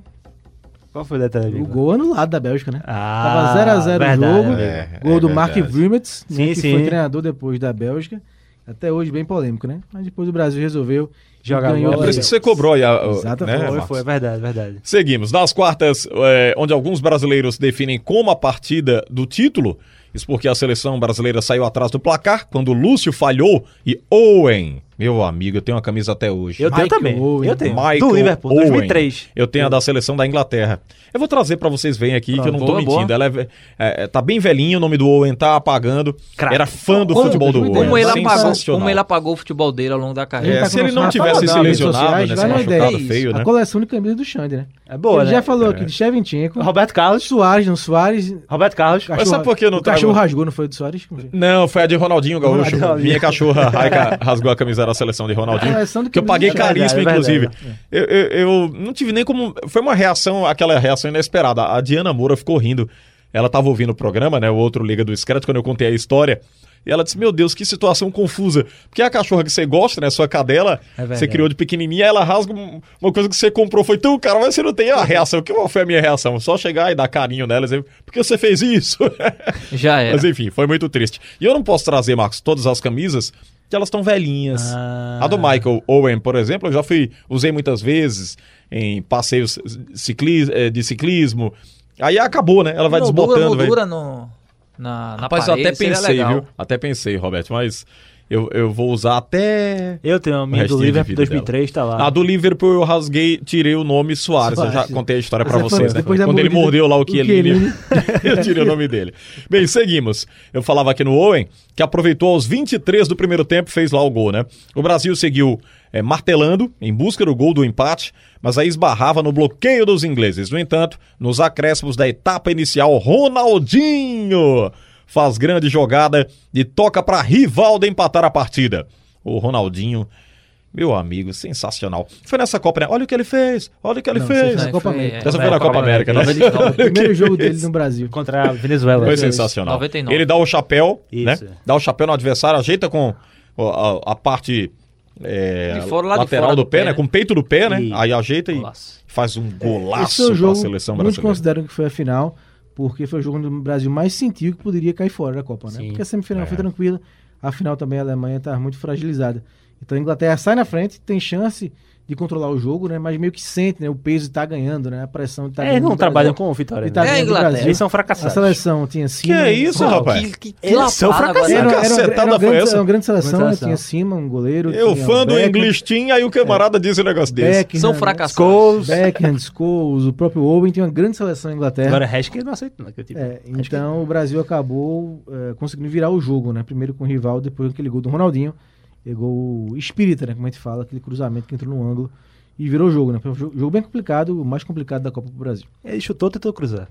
Qual foi o detalhe? O gol anulado da Bélgica, né? Ah, Tava 0x0 o jogo. amigo. É, Gol é do Mark verdade. Vrumets, né, Sim, que sim. foi treinador depois da Bélgica. Até hoje bem polêmico, né? Mas depois o Brasil resolveu e Jogar ganhou. É por isso que você cobrou aí, a- o- Exatamente. né, Foi, foi, é verdade, verdade. Seguimos. Nas quartas, é, onde alguns brasileiros definem como a partida do título, isso porque a seleção brasileira saiu atrás do placar, quando Lúcio falhou e Owen, meu amigo, eu tenho uma camisa até hoje. Eu tenho Michael também. Owen. Eu tenho. Michael Do Liverpool, Owen. 2003. Eu tenho a da seleção da Inglaterra. Eu vou trazer pra vocês verem aqui, que eu não tô boa, mentindo. boa. Ela é, é, é, tá bem velhinho, o nome do Owen tá apagando. Craque. Era fã do Como- futebol do como Owen. Como ele, apagou, como ele apagou o futebol dele ao longo da É, carreira. tá se ele não tivesse se lesionado, sociais, né, se machucado ideia. feio, né? A coleção de camisas do Xande, né? É boa, Ele né? já falou aqui de Shevchenko, Roberto Carlos. Soares, não Soares. Roberto Carlos. Cachorro, sabe por que eu não o cachorro rasgou, não foi do Soares? Não, foi a de Ronaldinho Gaúcho. Ronaldinho. Minha cachorra Raika [LAUGHS] rasgou a camisa da seleção de Ronaldinho. A de Que eu paguei do caríssimo, Verdade, é inclusive. Eu, eu- eu não tive nem como. Foi uma reação, aquela reação inesperada. A Diana Moura ficou rindo. Ela tava ouvindo o programa, né? O outro Liga do Discreto, quando eu contei a história. E ela disse: Meu Deus, que situação confusa. Porque a cachorra que você gosta, né? Sua cadela, É você criou de pequenininha, ela rasga um- uma coisa que você comprou. Foi tão caro, mas você não tem a reação. Que qual foi a minha reação? Só chegar e dar carinho nela e dizer: Por que você fez isso? Já [LAUGHS] era. Mas enfim, foi muito triste. E eu não posso trazer, Marcos, todas as camisas, que elas estão velhinhas. Ah. A do Michael Owen, por exemplo, eu já fui, usei muitas vezes em passeios ciclis, eh, de ciclismo. Aí acabou, né? Ela vai Moldura- desbotando, vai. moldura no, na, na Rapaz, eu parede, até seria pensei, legal. viu? Até pensei, Roberto, mas eu, eu vou usar até. Eu tenho a minha do Liverpool vida 2003, tá lá. A do Liverpool eu rasguei, tirei o nome Soares. Eu já Soares. contei a história foi vocês, né? depois da Quando ele mordida- mordeu lá o Chiellini, [LAUGHS] eu tirei o nome dele. Bem, seguimos. Eu falava aqui no Owen, que aproveitou aos 23 do primeiro tempo, fez lá o gol, né? O Brasil seguiu eh, martelando em busca do gol do empate, mas aí esbarrava no bloqueio dos ingleses. No entanto, nos acréscimos da etapa inicial, Ronaldinho faz grande jogada e toca para Rivaldo empatar a partida. O Ronaldinho Meu amigo, sensacional. Foi nessa Copa, né? Olha o que ele fez, olha o que ele Não, fez. na Copa Foi, América. é, Essa foi na Copa América, né? O primeiro jogo dele no Brasil. Contra a Venezuela. Foi sensacional. 99. Ele dá o chapéu, né? Isso. Dá o chapéu no adversário, ajeita com a, a- parte é, fora, lateral do, do pé, pé, né? né? Com o peito do pé, né? E- Aí ajeita e Golaço. faz um Esse golaço foi o pra seleção muitos brasileira. consideram que foi a final, porque foi o jogo onde o Brasil mais sentiu que poderia cair fora da Copa, né? Sim. Porque a semifinal É. foi tranquila, a final também a Alemanha está muito fragilizada. Então a Inglaterra sai na frente, tem chance de controlar o jogo, né? Mas meio que sente, né? O peso está ganhando, né? A pressão está É, ganhando. não trabalham com vitória. E né? tá É a Inglaterra. Eles são A fracassados. seleção tinha cima. Que é isso, rapaz? Que, que, que Eles são fracassados. Era, era, era, cacetada uma foi grande, essa? uma grande seleção, Grande né? seleção. Tinha cima, um goleiro. Eu, tinha fã do English Team, aí o camarada diz um negócio desse. Beckham, São né? fracassados. Scholes. Beckham, Scholes, o próprio Owen tinha uma grande seleção na Inglaterra. Agora Haskell não aceita não, aquele tipo. É, então o Brasil acabou é, conseguindo virar o jogo, né? Primeiro com o rival, depois aquele gol do Ronaldinho. Pegou o espírita, né? Como a gente fala, aquele cruzamento que entrou no ângulo e virou o jogo, né? Foi um jogo, bem complicado, o mais complicado da Copa pro Brasil. Ele chutou, tentou cruzar.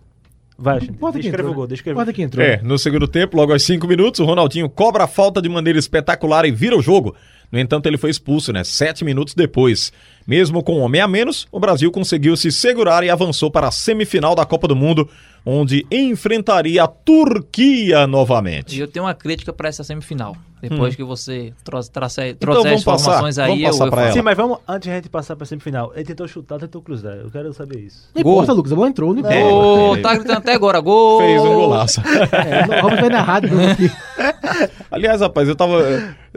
Vai, que escrever entrou, o gol. Importa que entrou. É, no segundo tempo, logo aos 5 minutos, o Ronaldinho cobra a falta de maneira espetacular e vira o jogo. No entanto, ele foi expulso, né? Sete minutos depois. Mesmo com um homem a menos, o Brasil conseguiu se segurar e avançou para a semifinal da Copa do Mundo, onde enfrentaria a Turquia novamente. E eu tenho uma crítica para essa semifinal. Depois que você trouxe, trouxe, Então as vamos passar, informações aí, vamos eu, passar eu pra falo. ela. Sim, mas vamos, antes de a gente passar pra semifinal, ele tentou chutar, tentou cruzar. Eu quero saber isso. Não Gol. importa, Lucas, a bola entrou, não importa. Gol, tá gritando até agora, gol! Fez um golaço. [LAUGHS] É, não, o Robert vai narrado aqui. [LAUGHS] Aliás, rapaz, eu tava.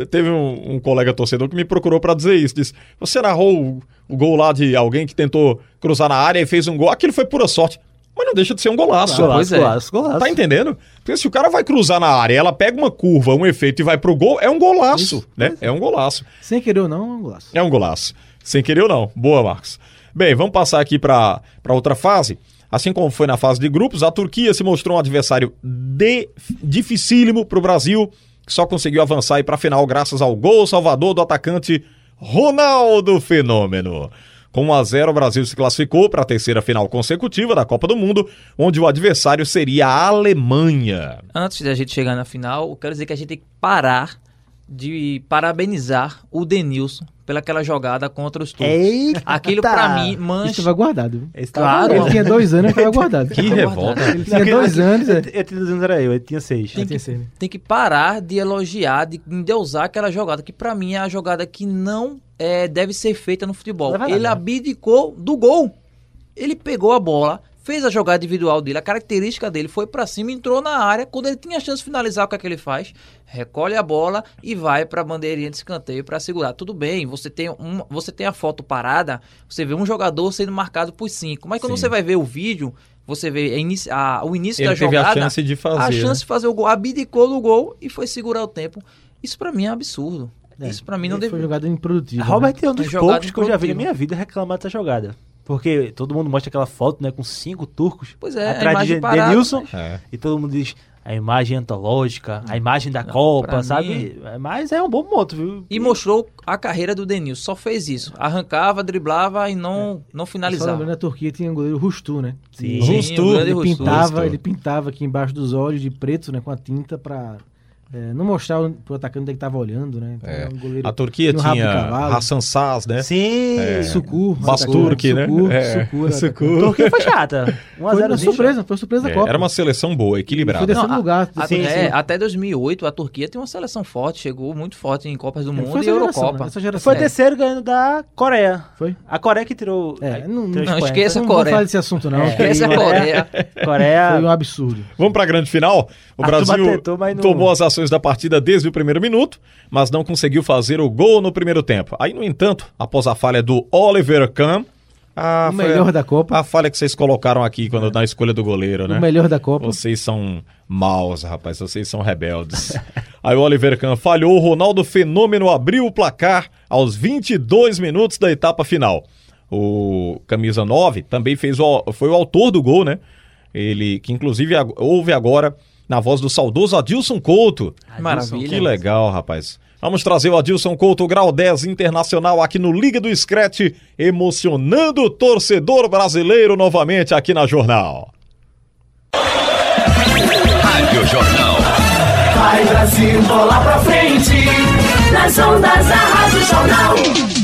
Teve um, um colega torcedor que me procurou pra dizer isso. Disse: Você narrou o, o gol lá de alguém que tentou cruzar na área e fez um gol. Aquilo foi pura sorte. Mas não deixa de ser um golaço. Claro. Pois é. golaço, golaço. Tá entendendo? Porque se o cara vai cruzar na área, ela pega uma curva, um efeito e vai pro gol, é um golaço, né? É um golaço. Sem querer ou não, é um golaço. É um golaço. Sem querer ou não. Boa, Marcos. Bem, vamos passar aqui para outra fase. Assim como foi na fase de grupos, a Turquia se mostrou um adversário de, dificílimo para o Brasil, que só conseguiu avançar para a final graças ao gol salvador do atacante Ronaldo Fenômeno. Com 1 a 0 o Brasil se classificou para a terceira final consecutiva da Copa do Mundo, onde o adversário seria a Alemanha. Antes da gente chegar na final, eu quero dizer que a gente tem que parar de parabenizar o Denilson pelaquela jogada contra os turcos. Eita! Aquilo pra mim Isso mancha. estava guardado. viu? Esse Claro. Ele tinha dois anos e estava [LAUGHS] guardado. Que revolta. Ele tinha dois anos. é. Eu tinha dois anos, era eu, ele tinha seis. Tem tinha que, seis, né? tem que parar de elogiar, de endeusar aquela jogada, que pra mim é a jogada que não é, deve ser feita no futebol. É Ele né? abdicou do gol. Ele pegou a bola, fez a jogada individual dele, a característica dele foi pra cima, entrou na área. Quando ele tinha a chance de finalizar, o que é que ele faz? Recolhe a bola e vai pra bandeirinha de escanteio pra segurar. Tudo bem, você tem, um, você tem a foto parada, você vê um jogador sendo marcado por cinco. Mas quando Sim. você vai ver o vídeo, você vê a inici- a- o início Ele da teve a jogada. chance de fazer, A né? chance de fazer o gol, abdicou do gol e foi segurar o tempo. Isso pra mim é absurdo. Isso pra mim não deve. Foi jogada improdutiva. né? Robert é um dos É poucos que eu já vi na minha vida reclamar dessa jogada. Porque todo mundo mostra aquela foto, né, com cinco turcos Pois é, a atrás imagem de parada, Denilson. mas- É. E todo mundo diz a imagem antológica, a imagem da Copa, pra sabe? Mas é um bom ponto, viu? E mostrou a carreira do Denilson. Só fez isso. Arrancava, driblava e não, não Só finalizava. lembrando, na Turquia tinha o goleiro Rustu, né? Sim. Rustu. Ele Rustu. pintava, Rustu. ele pintava aqui embaixo dos olhos de preto, né, com a tinta pra é, não mostrar o- pro atacante onde ele tava olhando, né? Então, É. era um goleiro A Turquia tinha. Hassan Saz, né? Sim! Sucur, Basturk, né? Sucur, É, Sucur, Sucur. Turquia foi [LAUGHS] chata. 1 a Foi 0 uma surpresa, foi surpresa da É, Copa. era uma seleção boa, Foi equilibrada. terceiro Não, a- lugar. A- Sim, é, sim. até 2008, a Turquia tem uma seleção forte. Chegou muito forte em Copas do É, Mundo foi e Eurocopa. né? Essa geração. Foi É. terceiro ganhando da Coreia. Foi? A Coreia que tirou. É, não- tirou não, esqueça- Não Coreia. vamos falar desse assunto, não. que Essa aí- Coreia. [LAUGHS] Coreia. Foi um absurdo. Vamos para a grande final. O A Brasil não- tomou as ações da partida desde o primeiro minuto, mas não conseguiu fazer o gol no primeiro tempo. Aí, no entanto, após a falha do Oliver Kahn, a, O melhor a- da Copa. a falha que vocês colocaram aqui quando, na escolha do goleiro, né? O melhor da Copa. Vocês são maus, rapaz. Vocês são rebeldes. [LAUGHS] Aí o Oliver Kahn falhou, o Ronaldo Fenômeno abriu o placar aos 22 minutos da etapa final. O camisa 9 também fez o, foi o autor do gol, né? Ele que inclusive ag- ouve agora na voz do saudoso Adilson Couto. Maravilha. Que legal, rapaz. Vamos trazer o Adilson Couto, grau 10 internacional aqui no Liga do Scratch, emocionando o torcedor brasileiro novamente aqui na Jornal. Rádio Jornal. Vai Brasil, bola pra frente, nas ondas da Rádio Jornal.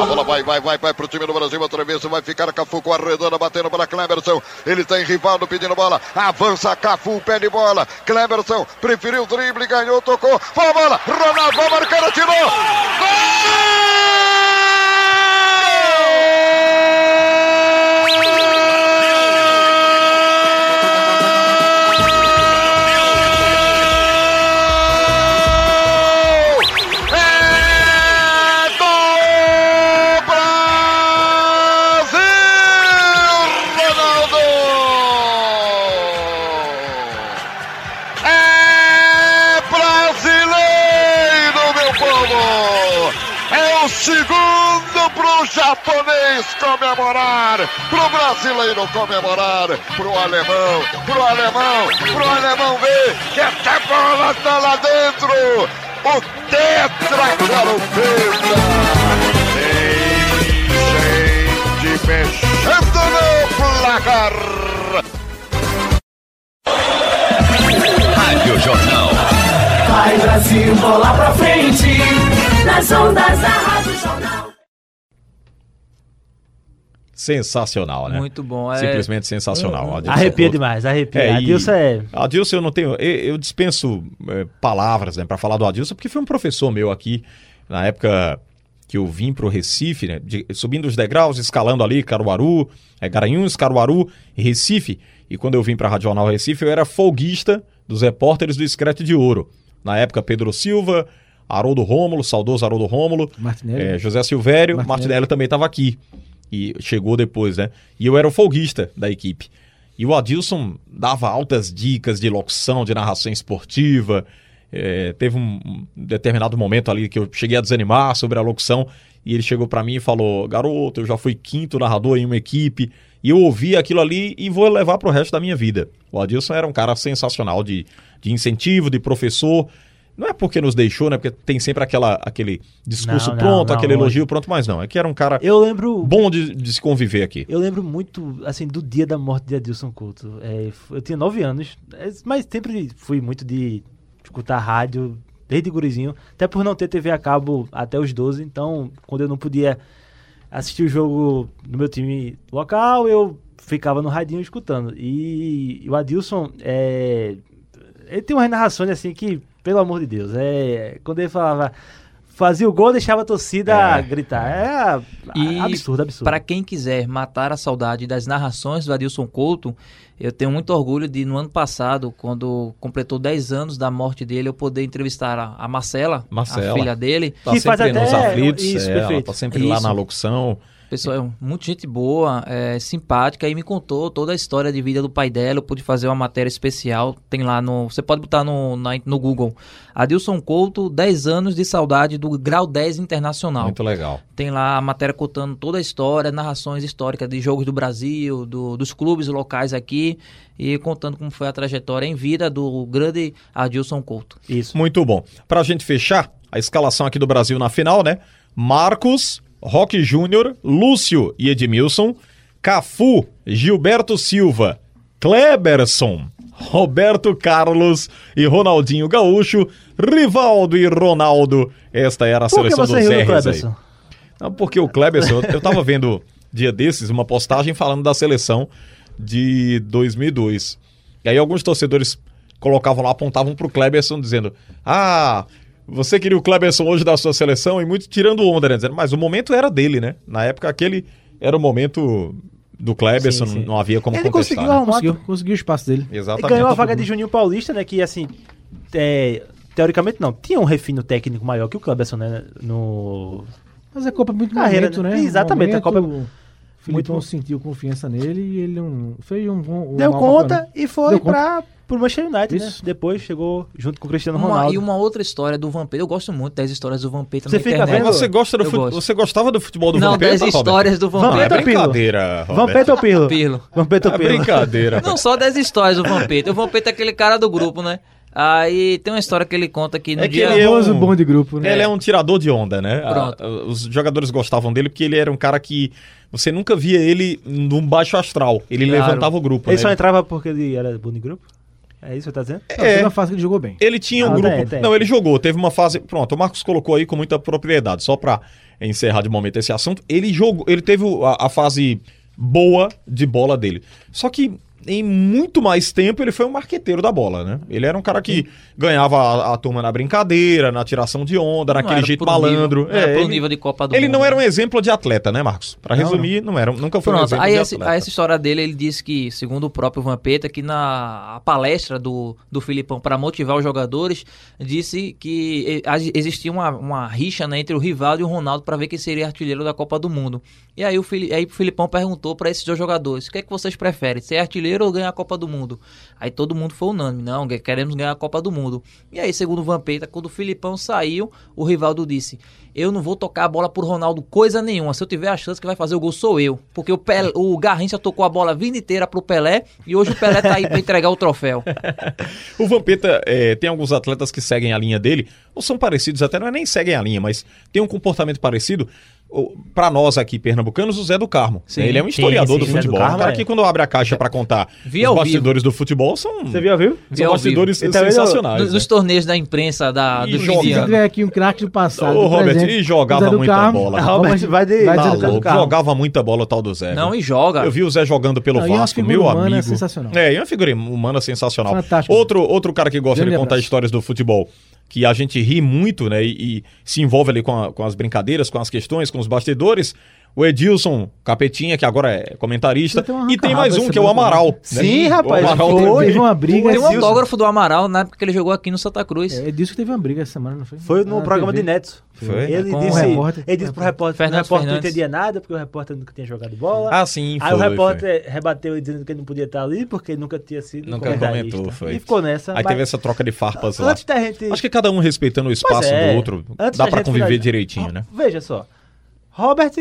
A bola vai, vai, vai, vai pro time do Brasil. Outra vez vai ficar Cafu com a redonda batendo para Cleberson. Ele tem Rivaldo pedindo bola. Avança Cafu, pede bola. Cleberson preferiu o drible, ganhou, tocou. Foi a bola. Ronaldo marcar, atirou. Comemorar, pro brasileiro comemorar, pro alemão, pro alemão, pro alemão ver que essa bola tá lá dentro! O tetra carupeta! Tem gente mexendo no placar! Rádio Jornal. Vai Brasil, bola pra frente, nas ondas da Sensacional, né? Muito bom. É... Simplesmente sensacional. Adilson Arrepia Couto. demais, arrepia. É, Adilson é. Adilson, eu não tenho. Eu, dispenso é, palavras né, para falar do Adilson, porque foi um professor meu aqui, na época que eu vim pro Recife, né? de- subindo os degraus, escalando ali, Caruaru, é, Garanhuns, Caruaru e Recife. E quando eu vim pra Rádio Jornal Recife, eu era folguista dos repórteres do Escrete de Ouro. Na época, Pedro Silva, Haroldo Rômulo, saudoso Haroldo Rômulo, é, José Silvério, Martinelli. Martinelli também estava aqui. E chegou depois, né? E eu era o folguista da equipe. E o Adilson dava altas dicas de locução, de narração esportiva. É, teve um determinado momento ali que eu cheguei a desanimar sobre a locução. E ele chegou pra mim e falou: Garoto, eu já fui quinto narrador em uma equipe. E eu ouvi aquilo ali e vou levar pro resto da minha vida. O Adilson era um cara sensacional de, de incentivo, de professor. Não é porque nos deixou, né? Porque tem sempre aquela, aquele discurso Não, não, pronto, não, aquele elogio pronto, mas não. É que era um cara Eu lembro. bom de, de se conviver aqui. Eu lembro muito, assim, do dia da morte de Adilson Couto. É, eu tinha nove anos, é, mas sempre fui muito de escutar rádio, desde gurizinho. Até por não ter TV a cabo até os 12, então, quando eu não podia assistir o jogo no meu time local, eu ficava no radinho escutando. E, o Adilson, é, ele tem umas narrações assim que, pelo amor de Deus, é, quando ele falava... Fazia o gol, deixava a torcida É. gritar. É E absurdo, absurdo. Para quem quiser matar a saudade das narrações do Adilson Couto, eu tenho muito orgulho de, no ano passado, quando completou 10 anos da morte dele, eu poder entrevistar a, a Marcela, Marcela. a filha dele. Tá Que faz sempre nos até- aflitos, isso, é, ela perfeito. tá sempre lá Isso. na locução. Pessoa é muito gente boa, é, simpática, e me contou toda a história de vida do pai dela. Eu pude fazer uma matéria especial. Tem lá no. Você pode botar no, na- no Google. Adilson Couto, 10 anos de saudade do Grau 10 Internacional. Muito legal. Tem lá a matéria contando toda a história, narrações históricas de jogos do Brasil, do- dos clubes locais aqui e contando como foi a trajetória em vida do grande Adilson Couto. Isso. Muito bom. Pra gente fechar, a escalação aqui do Brasil na final, né? Marcos, Roque Júnior, Lúcio e Edmilson, Cafu, Gilberto Silva, Kleberson, Roberto Carlos e Ronaldinho Gaúcho, Rivaldo e Ronaldo. Esta era a Por seleção dos riu do R's aí. Não, porque o Kleberson, eu- eu tava vendo dia desses uma postagem falando da seleção de 2002. E aí alguns torcedores colocavam lá, apontavam pro Kleberson dizendo: "Ah, você queria o Kleberson hoje da sua seleção?" E muitos tirando onda, né, "Mas o momento era dele, né? Na época aquele era o momento do Kleberson, Sim, sim. não havia como Ele contestar. conseguiu né? arrumar Conseguiu, conseguiu o espaço dele. Exatamente. ganhou a vaga de Juninho Paulista, né? Que assim, é, teoricamente não, tinha um refino técnico maior que o Cleberson, né? No. Mas a Copa é muito Carreira, momento, né? né? Exatamente, a Copa é O Filipão sentiu confiança nele e ele não fez um bom. um Deu conta campeonato. e foi pra, pro Manchester United, né? Isso. Depois chegou junto com o Cristiano Uma- Ronaldo. e uma outra história do Vampeta. Eu gosto muito das histórias do Vampeta Você na fica internet. vendo? Você gosta do. Você gostava do futebol do Não, Vampeta, das Roberto? histórias do Não, é Vampeta. ou Pirlo? brincadeira. Vampeta ou Pirlo? Pirlo. Vampeta ou É Pirlo? brincadeira. Não, só das histórias do Vampeta. O Vampeta é aquele cara do grupo, né? Aí tem uma história que ele conta que no É que dia... ele é um- bom de grupo, né? Ele é um tirador de onda, né? Pronto. A- os jogadores gostavam dele porque ele era um cara que você nunca via ele num baixo astral. Ele Claro. levantava o grupo, Ele né? só entrava porque ele era bom de grupo? É isso que você tá dizendo? Não, teve uma fase que ele jogou bem. Ele tinha um Ah, grupo. tem, tem. Não, ele jogou, teve uma fase. Pronto, o Marcos colocou aí com muita propriedade, só pra encerrar de momento esse assunto. Ele jogou, ele teve a, a fase boa de bola dele. Só que em muito mais tempo ele foi um marqueteiro da bola, né? Ele era um cara que ganhava a, a turma na brincadeira, na tiração de onda, Não naquele jeito nível- malandro. não era É, ele, nível de Copa do ele Mundo, não era um exemplo de atleta, né, Marcos? Pra Não, resumir, não, era, nunca foi um Pronto, exemplo aí de esse- atleta. aí essa história dele, ele disse que, segundo o próprio Vampeta, que na palestra do, do Filipão para motivar os jogadores, disse que existia uma, uma rixa né, entre o Rivaldo e o Ronaldo para ver quem seria artilheiro da Copa do Mundo. E aí o, aí o Filipão perguntou para esses dois jogadores, o que é que vocês preferem, ser artilheiro ou ganhar a Copa do Mundo? Aí todo mundo foi unânime, não, que- queremos ganhar a Copa do Mundo. E aí, segundo o Vampeta, quando o Filipão saiu, o Rivaldo disse, eu não vou tocar a bola pro Ronaldo coisa nenhuma, se eu tiver a chance que vai fazer o gol sou eu, porque o, Pelé, o Garrincha tocou a bola a vida inteira pro Pelé e hoje o Pelé tá aí pra entregar o troféu. [LAUGHS] O Vampeta é, tem alguns atletas que seguem a linha dele, ou são parecidos até, não é nem seguem a linha, mas tem um comportamento parecido. Pra nós aqui, pernambucanos, o Zé do Carmo. Sim. Ele é um Sim, historiador sim, do Zé do futebol. Carmo um cara é. que quando abre a caixa pra contar Vi os bastidores do futebol são, Você viu ao vivo? Vi são ao bastidores vivo. Então, ele- sensacionais. Nos, nos torneios da imprensa da, E do joga. de aqui um craque do passado. Ô, do Robert, presente, e jogava Zé do muita Carmo, bola. Robert, vai de- vai Tá dizer do Zé do jogava muita bola o tal do Zé. Não, viu? e joga. Eu vi o Zé jogando pelo Não, é uma Vasco, figura meu humana amigo. sensacional. É, e uma figura humana sensacional. Fantástico. Outro, outro cara que gosta de contar histórias do futebol, que a gente ri muito, né? E, e se envolve ali com, a- com as brincadeiras, com as questões, com os bastidores. O Edilson Capetinha, que agora é comentarista. Tem E tem mais um, que é o Amaral. né? Sim, rapaz, O Amaral foi. Teve uma briga. Tem um autógrafo do Amaral na época que ele jogou aqui no Santa Cruz. É, disse que teve uma briga essa semana, não foi? Foi no Na programa de Neto. Foi? Ele Com o disse, repórter. ele disse pro repórter que o Fernando repórter não Fernandes. entendia nada, porque o repórter nunca tinha jogado bola. Ah, sim, Aí foi, o repórter rebateu ele dizendo que ele não podia estar ali, porque ele nunca tinha sido Nunca comentarista. comentou, foi. E ficou nessa. Aí mas teve essa troca de farpas lá. Antes da gente... Acho que cada um respeitando o espaço é. do outro, Antes dá gente conviver direitinho, né? Veja só. Robert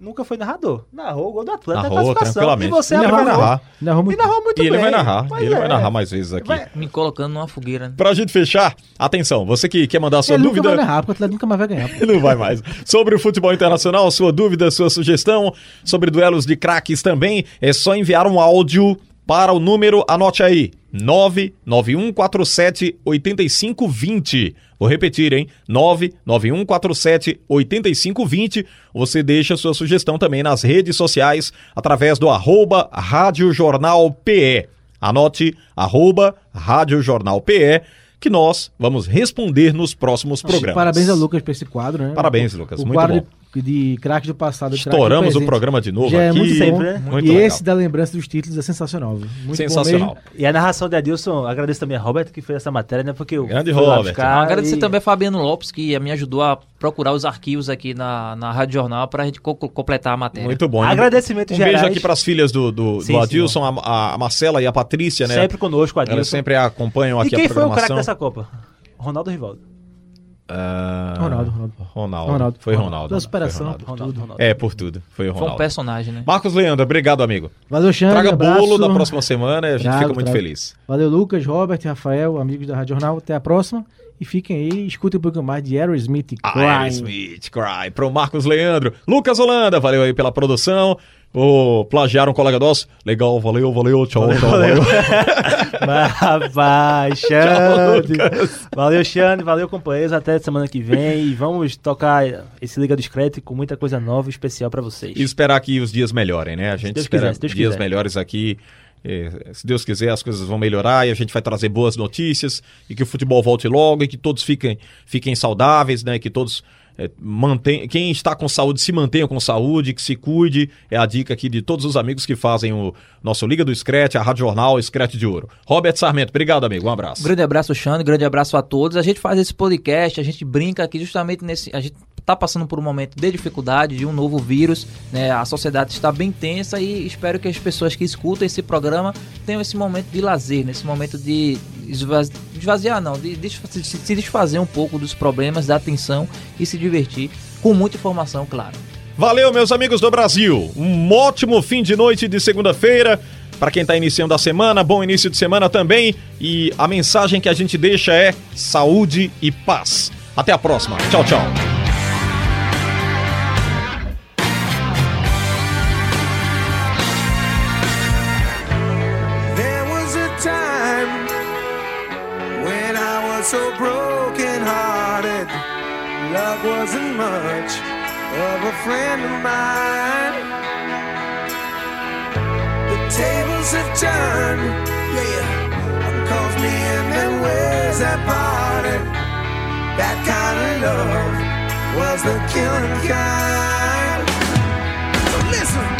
nunca foi narrador. Narrou o gol do Atlético Narrou, na classificação. tranquilamente. E você Ele vai narrou. narrar. Narrou E muito. narrou muito E ele bem. vai narrar, ele vai é. narrar mais vezes aqui. Vai- Me colocando numa fogueira. né? Pra gente fechar, atenção, você que quer mandar sua Ele nunca dúvida. vai narrar, porque o Atlético nunca mais vai ganhar. [LAUGHS] Não vai mais. Sobre o futebol internacional, sua dúvida, sua sugestão, sobre duelos de craques também, é só enviar um áudio para o número, anote aí, 99147 8520. Vou repetir, hein? 99147 8520. Você deixa sua sugestão também nas redes sociais através do arroba Rádio Jornal PE. Anote arroba Rádio Jornal PE, que nós vamos responder nos próximos programas. Parabéns ao Lucas por esse quadro, né? Parabéns, Lucas, O muito quadro bom. De, craques do passado. do Estouramos o programa de novo Já é aqui. muito sempre, bom. né? Muito e legal. esse da lembrança dos títulos é sensacional. viu? Muito Sensacional. Bom mesmo. E a narração de Adilson, agradeço também a Robert que fez essa matéria, né? Porque eu Grande Robert. buscar Agradecer e- também a Fabiano Lopes, que me ajudou a procurar os arquivos aqui na, na Rádio Jornal pra gente co- completar a matéria. Muito bom. Agradecimentos Um beijo gerais. aqui para as filhas do, do, Sim, do sim, Adilson, a, a Marcela e a Patrícia, né? Sempre conosco, Adilson. Elas sempre acompanham E aqui quem a foi o craque programação. dessa Copa? Ronaldo Rivaldo. Ah, Ronaldo, Ronaldo. Ronaldo. Ronaldo. Foi Ronaldo. Pela superação, Foi Ronaldo. por Ronaldo, tudo. Ronaldo. É, por tudo. Foi o Foi um Ronaldo. personagem, né? Marcos Leandro, obrigado, amigo. Valeu, Xande. Traga abraço. bolo na próxima semana e a gente Trago, fica muito trago. feliz. Valeu, Lucas, Robert, Rafael, amigos da Rádio Jornal. Até a próxima. E fiquem aí, escutem um pouco mais de Aerosmith. Cry. Aerosmith, Cry. Pro Marcos Leandro. Lucas Holanda, valeu aí pela produção. O plagiaram um colega nosso. Legal, valeu, valeu, tchau, tchau, valeu. [LAUGHS] Rapaz, [LAUGHS] Xande. valeu, Xande. Valeu, companheiros. Até semana que vem. E vamos tocar esse Liga Discreto com muita coisa nova e especial pra vocês. E esperar que os dias melhorem, né? A gente Deus espera quiser, dias quiser. melhores aqui. É, se Deus quiser, as coisas vão melhorar e a gente vai trazer boas notícias e que o futebol volte logo e que todos fiquem, fiquem saudáveis, né? Que todos é, mantém, quem está com saúde se mantenha com saúde, que se cuide. É a dica aqui de todos os amigos que fazem o nosso Liga do Screte, a Rádio Jornal Screte de Ouro. Robert Sarmento, obrigado, amigo. Um abraço. Grande abraço, Xande, grande abraço a todos. A gente faz esse podcast, a gente brinca aqui justamente nesse. A gente tá passando por um momento de dificuldade, de um novo vírus, né? A sociedade está bem tensa e espero que as pessoas que escutam esse programa tenham esse momento de lazer, nesse momento de esvazi- esvaziar, não, de, se- se desfazer um pouco dos problemas, da atenção e se divertir com muita informação, claro. Valeu, meus amigos do Brasil. Um ótimo fim de noite de segunda-feira. Para quem está iniciando a semana, bom início de semana também. E a mensagem que a gente deixa é saúde e paz. Até a próxima. Tchau, tchau. much of a friend of mine. The tables have turned, yeah. One calls me in and where's that party? That kind of love was the killing kind. So listen.